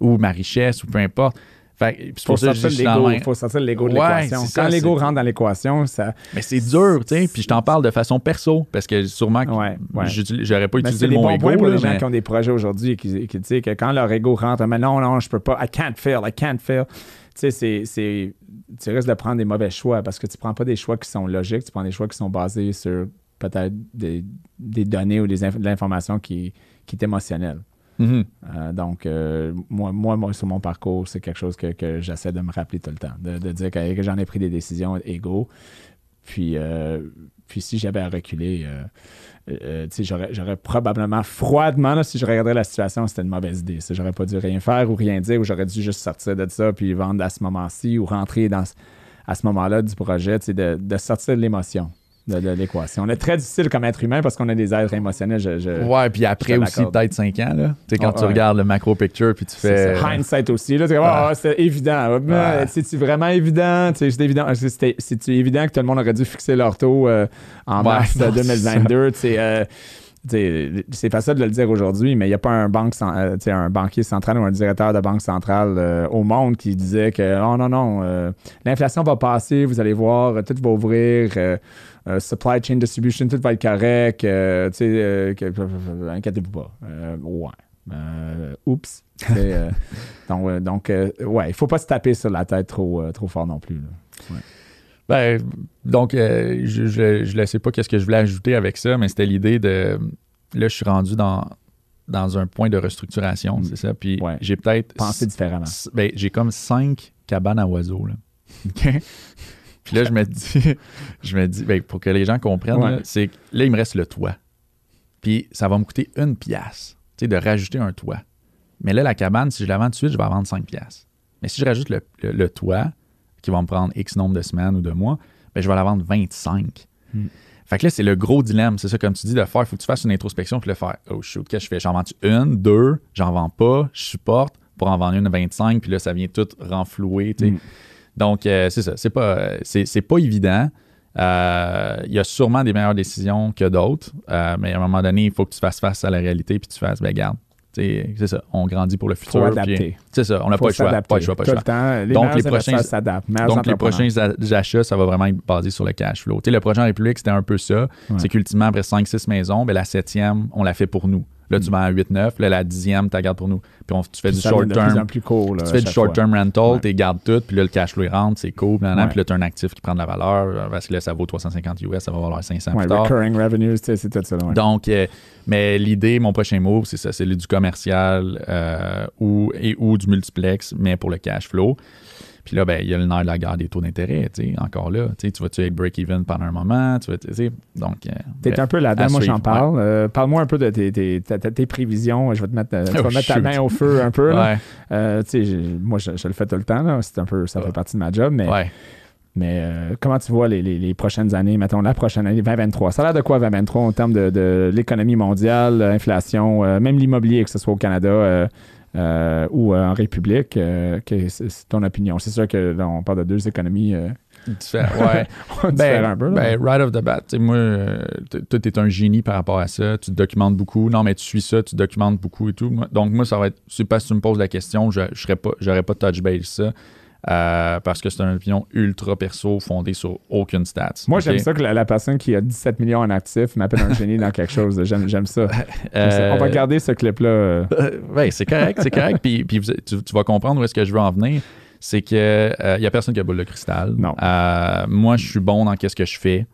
ou ma richesse, ou peu importe. Fait Faut sortir l'ego. faut sortir l'ego de Ouais, l'équation. Quand l'ego rentre dans l'équation, ça. Mais c'est dur, tu sais, puis je t'en parle de façon perso, parce que sûrement que Ouais, ouais. j'aurais pas Mais utilisé mot bons ego, points pour là, les gens qui ont des projets aujourd'hui qui, qui disent que quand leur ego rentre, mais non, non, je peux pas, I can't fail, I can't fail. Tu sais, c'est, c'est- tu risques de prendre des mauvais choix parce que tu prends pas des choix qui sont logiques, tu prends des choix qui sont basés sur peut-être des, des données ou des de l'information qui, qui est émotionnelle. Mhm. Euh, donc, euh, moi, moi, sur mon parcours, c'est quelque chose que, j'essaie de me rappeler tout le temps, de, dire que, j'en ai pris des décisions égaux. Puis, euh, puis si j'avais à reculer, j'aurais, probablement froidement, si je regardais la situation, c'était une mauvaise idée. J'aurais pas dû rien faire ou rien dire, ou j'aurais dû juste sortir de ça puis vendre à ce moment-ci ou rentrer dans, à ce moment-là du projet, de sortir de l'émotion. De, de l'équation. On est très difficile comme être humain parce qu'on est des êtres émotionnels. Je, je- Ouais, puis après aussi, peut-être 5 ans, là. Tu sais, quand Ouais, tu ouais. regardes le macro picture, puis tu fais. Hindsight aussi. Là, c'est comme, Ah, c'est évident. Ouais. C'est-tu vraiment évident? Tu C'est évident. C'est-tu évident que tout le monde aurait dû fixer leur taux euh, en Ouais, mars non, euh, c'est 2022? Tu sais, euh, tu c'est facile de le dire aujourd'hui, mais il n'y a pas un, banque, euh, tu un banquier central ou un directeur de banque centrale euh, au monde qui disait que oh non, non, euh, l'inflation va passer, vous allez voir, tout va ouvrir, euh, euh, supply chain distribution, tout va être correct, euh, tu sais, euh, inquiétez-vous pas. Ouais. Oups. Donc, donc ouais, il faut pas se taper sur la tête trop, trop fort non plus. là. Ben, donc, je, ne sais pas qu'est-ce que je voulais ajouter avec ça, mais c'était l'idée de. Là, je suis rendu dans, dans un point de restructuration, Mm. c'est ça? Puis Ouais. j'ai peut-être. Penser différemment. Ben, j'ai comme cinq cabanes à oiseaux. Là. Puis là, je me dis, je me dis ben, pour que les gens comprennent, Ouais. c'est que là, il me reste le toit. Puis ça va me coûter une pièce, tu sais, de rajouter un toit. Mais là, la cabane, si je la vends tout de suite, je vais la vendre 5 pièces. Mais si je rajoute le, le- le toit, qui va me prendre X nombre de semaines ou de mois, ben, je vais la vendre 25. Hmm. Fait que là, c'est le gros dilemme. C'est ça, comme tu dis, de faire, il faut que tu fasses une introspection puis le faire. Oh shoot, qu'est-ce que je fais? J'en vends-tu une, deux, j'en vends pas, je supporte pour en vendre une à 25, puis là, ça vient tout renflouer. tu sais. Mm. Donc, euh, c'est ça. C'est pas, euh, c'est, pas évident. Euh, Il y a sûrement des meilleures décisions que d'autres, euh, mais à un moment donné, il faut que tu fasses face à la réalité puis tu fasses, ben garde, c'est ça, on grandit pour le futur. C'est ça, on n'a pas le choix. s'adapter. Pas le choix, pas le le choix. temps, les Donc, les prochains- Donc, les prochains achats, ça va vraiment être basé sur le cash flow. Le projet en République, c'était un peu ça. Ouais. C'est qu'ultimement, après 5-6 maisons, ben, la septième, on la fait pour nous. Là, tu Mm. vends à 8-9. Là, la dixième, tu la gardes pour nous. Puis on- tu fais Puis du ça devient short de plus en term. plus court, là, Tu fais du chaque short term rental, Ouais. tu gardes tout, puis là, le cash flow il rentre, c'est cool. blablabla. Ouais. Puis là, tu as un actif qui prend de la valeur, euh, parce que là, ça vaut 350 US, ça va valoir 500 fois. Ouais, plus tard. recurring revenues, c'est tout ça. Donc, euh, mais l'idée, mon prochain move, c'est ça, c'est du commercial euh, ou, et ou du multiplex, mais pour le cash flow. Puis là, ben, il y a le nerf de la guerre des taux d'intérêt, tu sais, encore là. Tu sais, tu vas-tu être break-even pendant un moment? Tu vas, tu sais, donc... euh, T'es un peu là-dedans, moi j'en parle. Euh, Parle-moi un peu de tes, tes- tes prévisions. Je vais te mettre, euh, Oh, mettre ta main au feu un peu. Ouais, moi je, je le fais tout le temps. C'est un peu, ça fait partie de ma job. Mais, mais euh, comment tu vois les, les- les prochaines années, mettons la prochaine année 2023? Ça a l'air de quoi 2023 en termes de, de l'économie mondiale, l'inflation, euh, même l'immobilier, que ce soit au Canada euh, euh, ou euh, en République? euh, c'est ton opinion. C'est sûr que là, on parle de deux économies Différent, ouais. Ben, un peu. ben, right off the bat, tu sais, moi, toi, t'es un génie par rapport à ça. Tu te documentes beaucoup. Non, mais tu suis ça, tu documentes beaucoup et tout. Donc, moi, ça va être, c'est pas si tu me poses la question, je je serais pas, j'aurais pas touch base ça. Euh, parce que c'est une opinion ultra perso fondée sur aucune stats. Moi, j'aime ça que la, la personne qui a 17 millions en actifs m'appelle un génie dans quelque chose. J'aime, j'aime ça. Ça. On va Euh, garder ce clip-là. euh. Euh, ouais, c'est correct, c'est correct. puis puis tu, tu vas comprendre où est-ce que je veux en venir. C'est que il y a personne qui a boule de cristal. Non. Euh, moi, je suis bon dans qu'est-ce que je fais.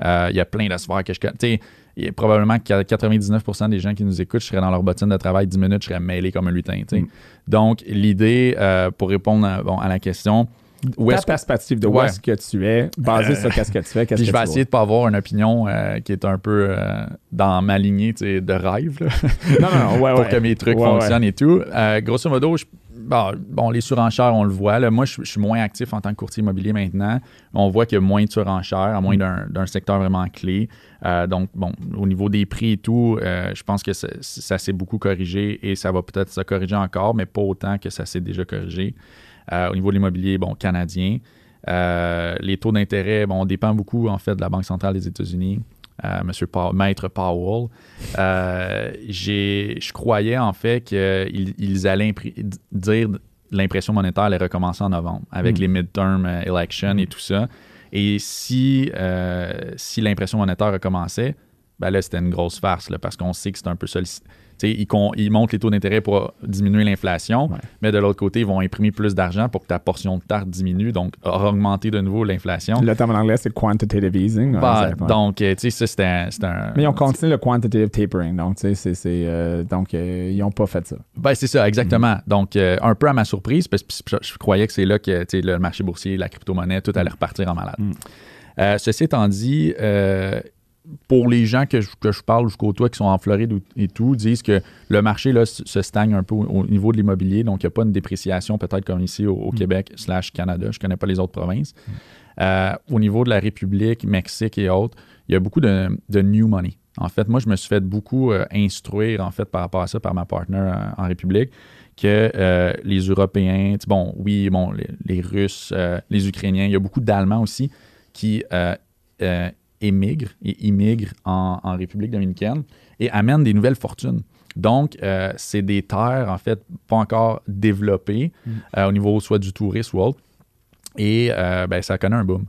Il y a plein de sphères que je. Sais, il y a probablement que 99% des gens qui nous écoutent, serais dans leur bottine de travail 10 minutes, je serais mêlé comme un lutin. Mm. Donc, l'idée, euh, pour répondre à, bon, à la question, où Ta est-ce que perspective de où Ouais. est-ce que tu es, basée Euh, sur qu'est-ce que tu fais, qu'est-ce puis que je vais tu essayer de pas avoir une opinion euh, qui est un peu euh, dans ma lignée de rêve. là. vois. Non, non, non, ouais, pour ouais. que mes trucs fonctionnent et tout. Euh, grosso modo, je- bon, bon, les surenchères, on le voit. Là. Moi, je, je suis moins actif en tant que courtier immobilier maintenant. On voit qu'il y a moins de surenchères, à Mm. moins d'un, d'un secteur vraiment clé. Euh, donc, bon, au niveau des prix et tout, euh, je pense que ça, ça s'est beaucoup corrigé et ça va peut-être se corriger encore, mais pas autant que ça s'est déjà corrigé. Euh, au niveau de l'immobilier, bon, canadien. Les taux d'intérêt, bon, on dépend beaucoup, en fait, de la Banque centrale des États-Unis. Euh, Monsieur Maître Powell. Euh, je croyais en fait qu'ils ils allaient dire l'impression monétaire allait recommencer en novembre avec Mm. les midterm euh, elections et tout ça. Et si, euh, si l'impression monétaire recommençait, ben là, c'était une grosse farce là, parce qu'on sait que c'est un peu sollicité. Ils, ils montent les taux d'intérêt pour diminuer l'inflation, Ouais. mais de l'autre côté, ils vont imprimer plus d'argent pour que ta portion de tarte diminue, donc augmenter de nouveau l'inflation. Le terme en anglais, c'est quantitative easing. ouais, Bah, ouais. donc, euh, tu sais, ça, c'était un, un- Mais ils ont continué le quantitative tapering. Donc, tu sais, c'est, c'est, euh, donc euh, ils n'ont pas fait ça. Ben, c'est ça, exactement. Mm. Donc, euh, un peu à ma surprise, parce que je, je croyais que c'est là que le marché boursier, la crypto-monnaie, tout allait repartir en malade. Mm. Ceci étant dit, pour les gens que je, que je parle, je côtoie, qui sont en Floride ou- et tout, disent que le marché là, se stagne un peu au, au niveau de l'immobilier, donc il n'y a pas une dépréciation peut-être comme ici au, au Mm. Québec slash Canada. Je ne connais pas les autres provinces. Euh, au niveau de la République, Mexique et autres, il y a beaucoup de, new money. En fait, moi, je me suis fait beaucoup instruire, en fait, par rapport à ça, par ma partenaire en République, que les Européens, bon, oui, bon, les, Russes, les Ukrainiens, il y a beaucoup d'Allemands aussi qui émigrent et immigrent en, en République dominicaine et amènent des nouvelles fortunes. Donc, euh, c'est des terres, en fait, pas encore développées mm. euh, au niveau soit du tourisme ou autre. Et euh, ben, ça connaît un boom.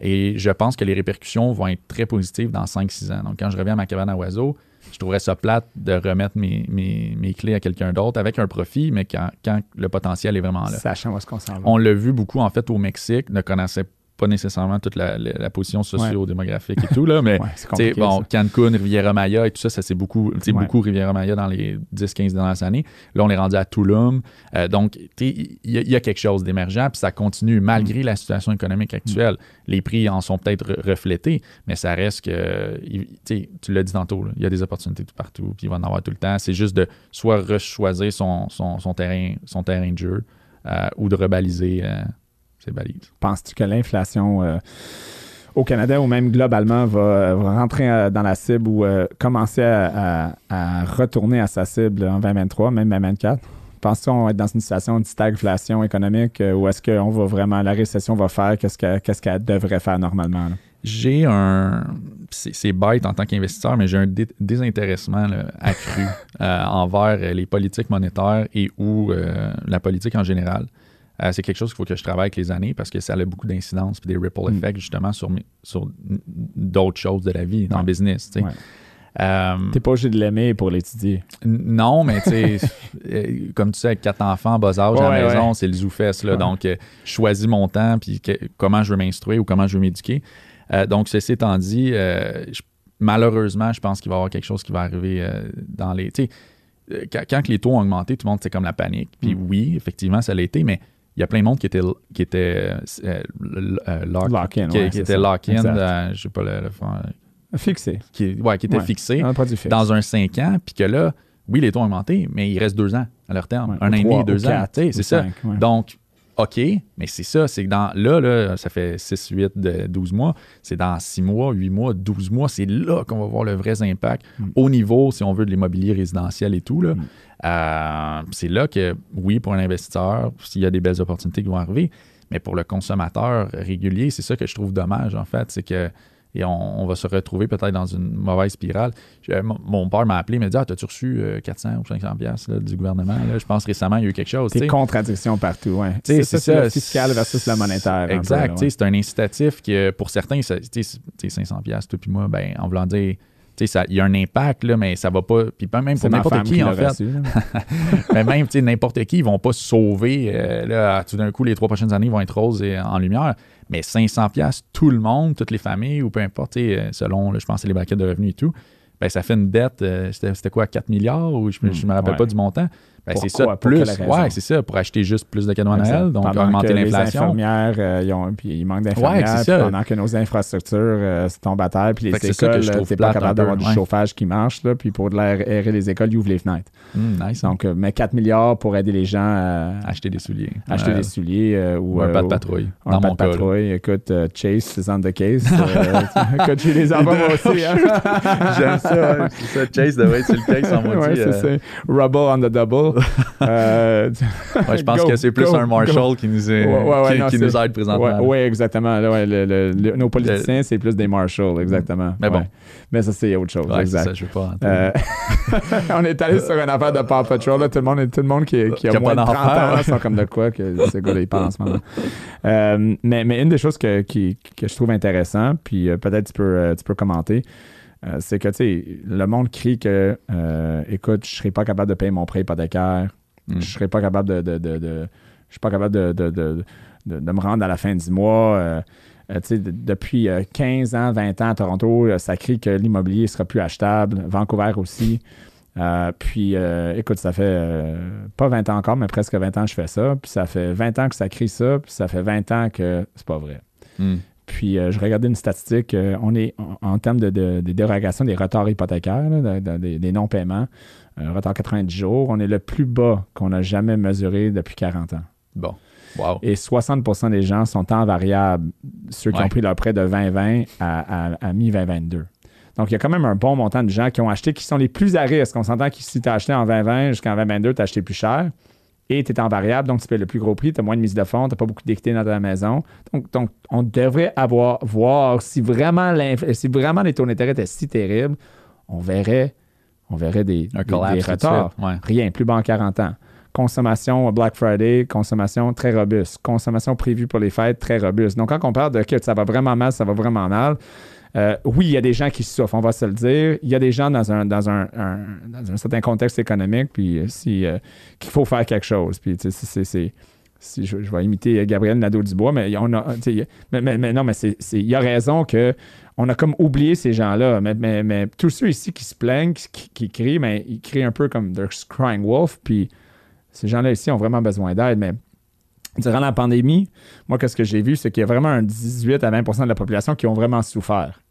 Et je pense que les répercussions vont être très positives dans 5-6 ans. Donc, quand je reviens à ma cabane à oiseaux, je trouverais ça plate de remettre mes, mes, clés à quelqu'un d'autre avec un profit, mais quand, quand, le potentiel est vraiment là. Sachant où est-ce qu'on s'en va. On l'a vu beaucoup, en fait, au Mexique, ne connaissait pas nécessairement toute la, position socio-démographique et tout, là, mais bon, Cancun, Riviera Maya et tout ça, ça c'est beaucoup, beaucoup Riviera Maya dans les 10-15 dernières années. Là, on est rendu à Tulum. Euh, donc, il y, a quelque chose d'émergent, puis ça continue malgré mm. la situation économique mm. actuelle. Les prix en sont peut-être reflétés, mais ça reste que, tu l'as dit tantôt, il y a des opportunités tout partout, puis il va en avoir tout le temps. C'est juste de soit rechoisir son, son, terrain, son terrain de jeu euh, ou de rebaliser. Euh, Penses-tu que l'inflation euh, au Canada ou même globalement va, rentrer euh, dans la cible ou euh, commencer à, retourner à sa cible en 2023, même 2024? Penses-tu qu'on va être dans une situation de stagflation économique ou est-ce qu'on va vraiment, la récession va faire qu'est-ce qu'elle devrait faire normalement? J'ai un. C'est bête en tant qu'investisseur, mais j'ai un désintéressement accru envers les politiques monétaires et ou la politique en général. Euh, c'est quelque chose qu'il faut que je travaille avec les années parce que ça a beaucoup d'incidence et des ripple mm. effects justement sur, sur d'autres choses de la vie, dans le business. Tu euh, T'es pas obligé de l'aimer pour l'étudier. Non, mais tu sais, euh, comme tu sais, avec quatre enfants, bas âge à la maison, c'est le zoufesse. Là, Donc, je choisis mon temps puis comment je veux m'instruire ou comment je veux m'éduquer. donc, ceci étant dit, malheureusement, je pense qu'il va y avoir quelque chose qui va arriver dans les. Tu sais, quand, les taux ont augmenté, tout le monde, c'est comme la panique. Puis mm. oui, effectivement, ça l'a été, mais il y a plein de monde qui était, qui était euh, euh, lock, in, qui, était lock-in, euh, je sais pas le, le Fixé. Qui, ouais, qui était fixé dans un 5 ans, puis que là, oui, les taux ont augmenté, mais il reste deux ans à leur terme. un an et demi, deux ans. C'est ça. Donc, OK, mais c'est ça, c'est que dans là, là, ça fait 6, 8, 12 mois, c'est dans 6 mois, 8 mois, 12 mois, c'est là qu'on va voir le vrai impact mm. au niveau, si on veut, de l'immobilier résidentiel et tout. Là. Mm. Euh, c'est là que, oui, pour un investisseur, s'il y a des belles opportunités qui vont arriver, mais pour le consommateur régulier, c'est ça que je trouve dommage, en fait, c'est que et on, va se retrouver peut-être dans une mauvaise spirale. mon père m'a appelé, il m'a dit Ah, t'as-tu reçu 400 euh, ou 500 pièces du gouvernement Je pense récemment, il y a eu quelque chose. Des contradictions partout, oui. C'est ça, le fiscal versus le monétaire. Exact. C'est un incitatif que pour certains, 500 pièces, toi puis moi, ben, en voulant dire il y a un impact, là, mais ça va pas. Puis même pour n'importe qui, en fait. mais même n'importe qui, ils vont pas sauver. Euh, là, tout d'un coup, les trois prochaines années vont être roses et en lumière. Mais 500$, tout le monde, toutes les familles, ou peu importe, euh, selon, je pense, les braquettes de revenus et tout, ben, ça fait une dette, euh, c'était quoi, 4 milliards, ou je ne me rappelle pas du montant. Ben, c'est ça, plus. Ouais, c'est ça, pour acheter juste plus de cadeaux à Noël, donc augmenter l'inflation. Les infirmières, euh, puis il manque d'infirmières, ouais, pendant que nos infrastructures euh, tombent à terre, puis les écoles, c'est pas capable d'avoir du chauffage qui marche, là, puis pour de l'air aérer les écoles, ils ouvrent les fenêtres. Hmm, nice, donc, mais 4 milliards pour aider les gens à acheter des souliers. Acheter des souliers. ou, un pas de patrouille. Un pas de patrouille. Écoute, Chase, c'est on the case. Écoute, j'ai les enfants aussi. Hein. J'aime ça. Chase devrait être sur le case en ça. Rubble on the double. Euh, je pense que c'est plus un Marshall qui nous, est, qui, nous aide présentement. Oui, exactement. nos politiciens, c'est plus des Marshalls, exactement. Mais bon. Mais ça, c'est autre chose. exact. Ça, je veux pas euh, on est allé sur une affaire de Paw Patrol. Là, tout, le monde, tout le monde qui, qui a, moins de 30 ans sont comme de quoi que ce gars-là, il pense. Euh, mais, mais une des choses que, je trouve intéressant, puis peut-être tu peux, tu peux commenter, c'est que, tu sais, le monde crie que, écoute, je ne serai pas capable de payer mon prêt hypothécaire je ne serais pas capable de, je suis pas capable de, me rendre à la fin du mois. Euh, euh, depuis 15 euh, ans, 20 ans à Toronto, ça crie que l'immobilier ne sera plus achetable. Vancouver aussi. puis, écoute, ça fait pas 20 ans encore, mais presque 20 ans que je fais ça. Puis ça fait 20 ans que ça crie ça, puis ça fait 20 ans que c'est pas vrai. Hmm. Puis, je regardais une statistique. on est en, termes de, dérogation des retards hypothécaires, des non-paiements un retard 90 jours. On est le plus bas qu'on a jamais mesuré depuis 40 ans. Bon. Wow. Et 60% des gens sont en variable, ceux qui Ouais. ont pris leur prêt de 2020 à, à, à mi-2022. Donc, il y a quand même un bon montant de gens qui ont acheté, qui sont les plus à risque. On s'entend que si tu as acheté en 2020 jusqu'en 2022, tu as acheté plus cher et tu es en variable, donc tu payes le plus gros prix, tu as moins de mise de fonds, tu n'as pas beaucoup d'équité dans ta maison. Donc, donc, on devrait avoir, voir si vraiment, si vraiment les taux d'intérêt étaient si terribles, on verrait, on verrait des, retards. suite, ouais. Rien, plus bas en 40 ans. Consommation Black Friday, consommation très robuste. Consommation prévue pour les fêtes, très robuste. Donc, quand on parle de que ça va vraiment mal, ça va vraiment mal, euh, oui, il y a des gens qui souffrent, on va se le dire. Il y a des gens dans un, dans un, certain contexte économique, puis euh, euh, qu'il faut faire quelque chose. Puis, si je, vais imiter Gabriel Nadeau-Dubois, mais on a, mais, non, mais c'est, il y a raison que on a comme oublié ces gens-là. Mais, tous ceux ici qui se plaignent, qui crient, mais ils crient un peu comme they're crying wolf, puis ces gens-là ici ont vraiment besoin d'aide. Mais durant la pandémie, moi, qu'est-ce que j'ai vu, c'est qu'il y a vraiment un 18 à 20% de la population qui ont vraiment souffert.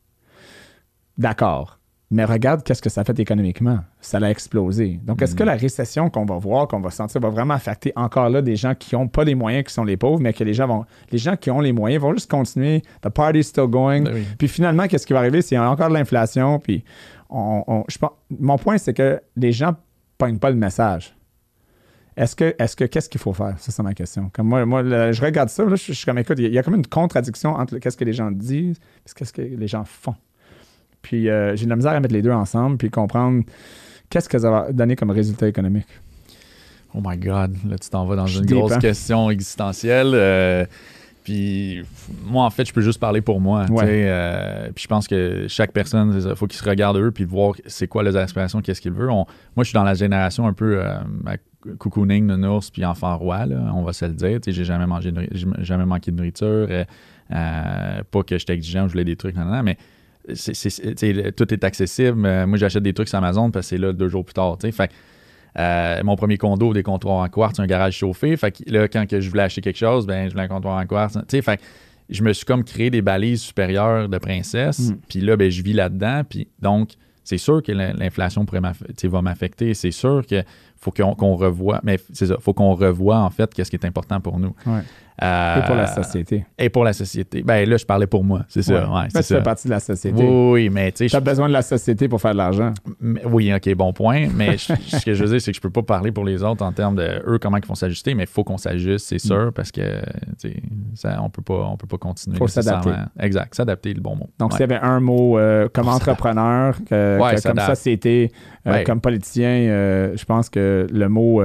D'accord. Mais regarde qu'est-ce que ça fait économiquement. Ça l'a explosé. Donc, est-ce que la récession qu'on va voir, qu'on va sentir, va vraiment affecter encore là des gens qui n'ont pas les moyens, qui sont les pauvres, mais que les gens vont. Les gens qui ont les moyens vont juste continuer. The party's still going. Ben oui. Puis finalement, qu'est-ce qui va arriver? C'est encore de l'inflation. Puis on, on- je pense, mon point, c'est que les gens ne pognent pas le message. Est-ce que, est-ce que, qu'est-ce qu'il faut faire? Ça, c'est ma question. Comme moi, moi là, je regarde ça, là, je, je suis comme, écoute, il y a- il y, a comme une contradiction entre qu'est-ce que les gens disent et qu'est-ce que les gens font. Puis euh, j'ai de la misère à mettre les deux ensemble puis comprendre qu'est-ce que ça va donner comme résultat économique. Oh my God, là tu t'en vas dans Je une grosse hein? question existentielle. euh, puis moi, en fait, je peux juste parler pour moi. Ouais. euh, puis je pense que chaque personne, il faut qu'ils se regardent eux puis voir c'est quoi leurs aspirations, qu'est-ce qu'ils veulent. On- moi, je suis dans la génération un peu euh, cocooning, nounours puis enfant roi, là, on va se le dire. J'ai jamais mangé, jamais manqué de nourriture. euh, pas que j'étais exigeant, je voulais des trucs, nan, mais c'est, c'est- tout est accessible. Moi, j'achète des trucs sur Amazon parce que c'est là deux jours plus tard. Fait euh, mon premier condo, des comptoirs en quartz, un garage chauffé. Fait que là, quand que je voulais acheter quelque chose, ben, je voulais un comptoir en quartz. Fait je me suis comme créé des balises supérieures de princesse. Mm. Puis là, ben, je vis là-dedans. Puis donc, c'est sûr que l'in- l'inflation va m'affecter. C'est sûr que faut qu'on, revoie. Mais c'est ça, faut qu'on revoie en fait qu'est-ce qui est important pour nous. Ouais. Euh, Et pour la société. Et pour la société. Ben là, je parlais pour moi. C'est ça. Ouais, Ben, c'est tu fais partie de la société. Oui, mais tu sais, Tu as je- besoin de la société pour faire de l'argent. Oui, ok, bon point. Mais je- ce que je veux dire, c'est que je peux pas parler pour les autres en termes de eux, comment ils vont s'ajuster, mais il faut qu'on s'ajuste, c'est sûr, parce que ça, on peut pas, on peut pas continuer. Mm. Faut s'adapter. Exact, s'adapter est le bon mot. Donc, Ouais. s'il y avait un mot euh, comme entrepreneur, que- Ouais, que comme société, euh, comme politicien, je pense que le mot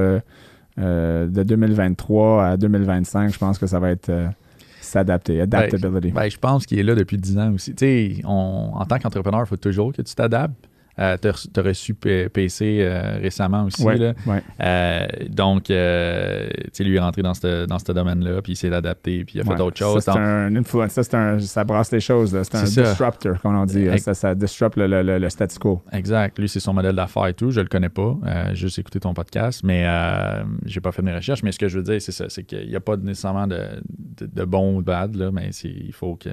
euh, de 2023 à 2025, je pense que ça va être euh, s'adapter, adaptability. Ben, je pense qu'il est là depuis 10 ans aussi. Tu sais, en tant qu'entrepreneur, il faut toujours que tu t'adaptes. Euh, tu as reçu P- PC euh, récemment aussi. Ouais, là. ouais. Euh, donc, euh, tu sais, lui est rentré dans ce dans domaine-là, puis il s'est adapté, puis il a fait Ouais. d'autres choses. Ça, c'est un influence. Ça, un- ça brasse les choses. C'est un ça. disruptor, comme on dit. Ça, ça disrupt le, le- le- quo. Exact. Lui, c'est son modèle d'affaires et tout. Je le connais pas. Euh, j'ai juste écouté ton podcast, mais euh, j'ai pas fait mes recherches. Mais ce que je veux dire, c'est ça. C'est qu'il n'y a pas nécessairement de, de, de bon ou de bad, là, mais il faut que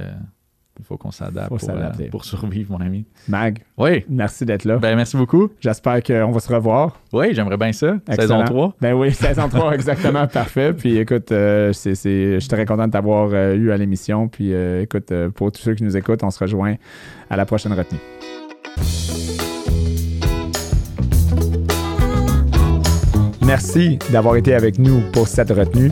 il faut qu'on s'adapte pour, euh, pour survivre, mon ami. Mag, Oui. merci d'être là. Ben, merci beaucoup. J'espère qu'on va se revoir. Oui, j'aimerais bien ça. Excellent. Saison 3. Ben oui, saison 3, exactement, parfait. Puis écoute, euh, c'est, je suis très content de t'avoir euh, eu à l'émission. Puis écoute, pour tous ceux qui nous écoutent, on se rejoint à la prochaine retenue. Merci d'avoir été avec nous pour cette retenue.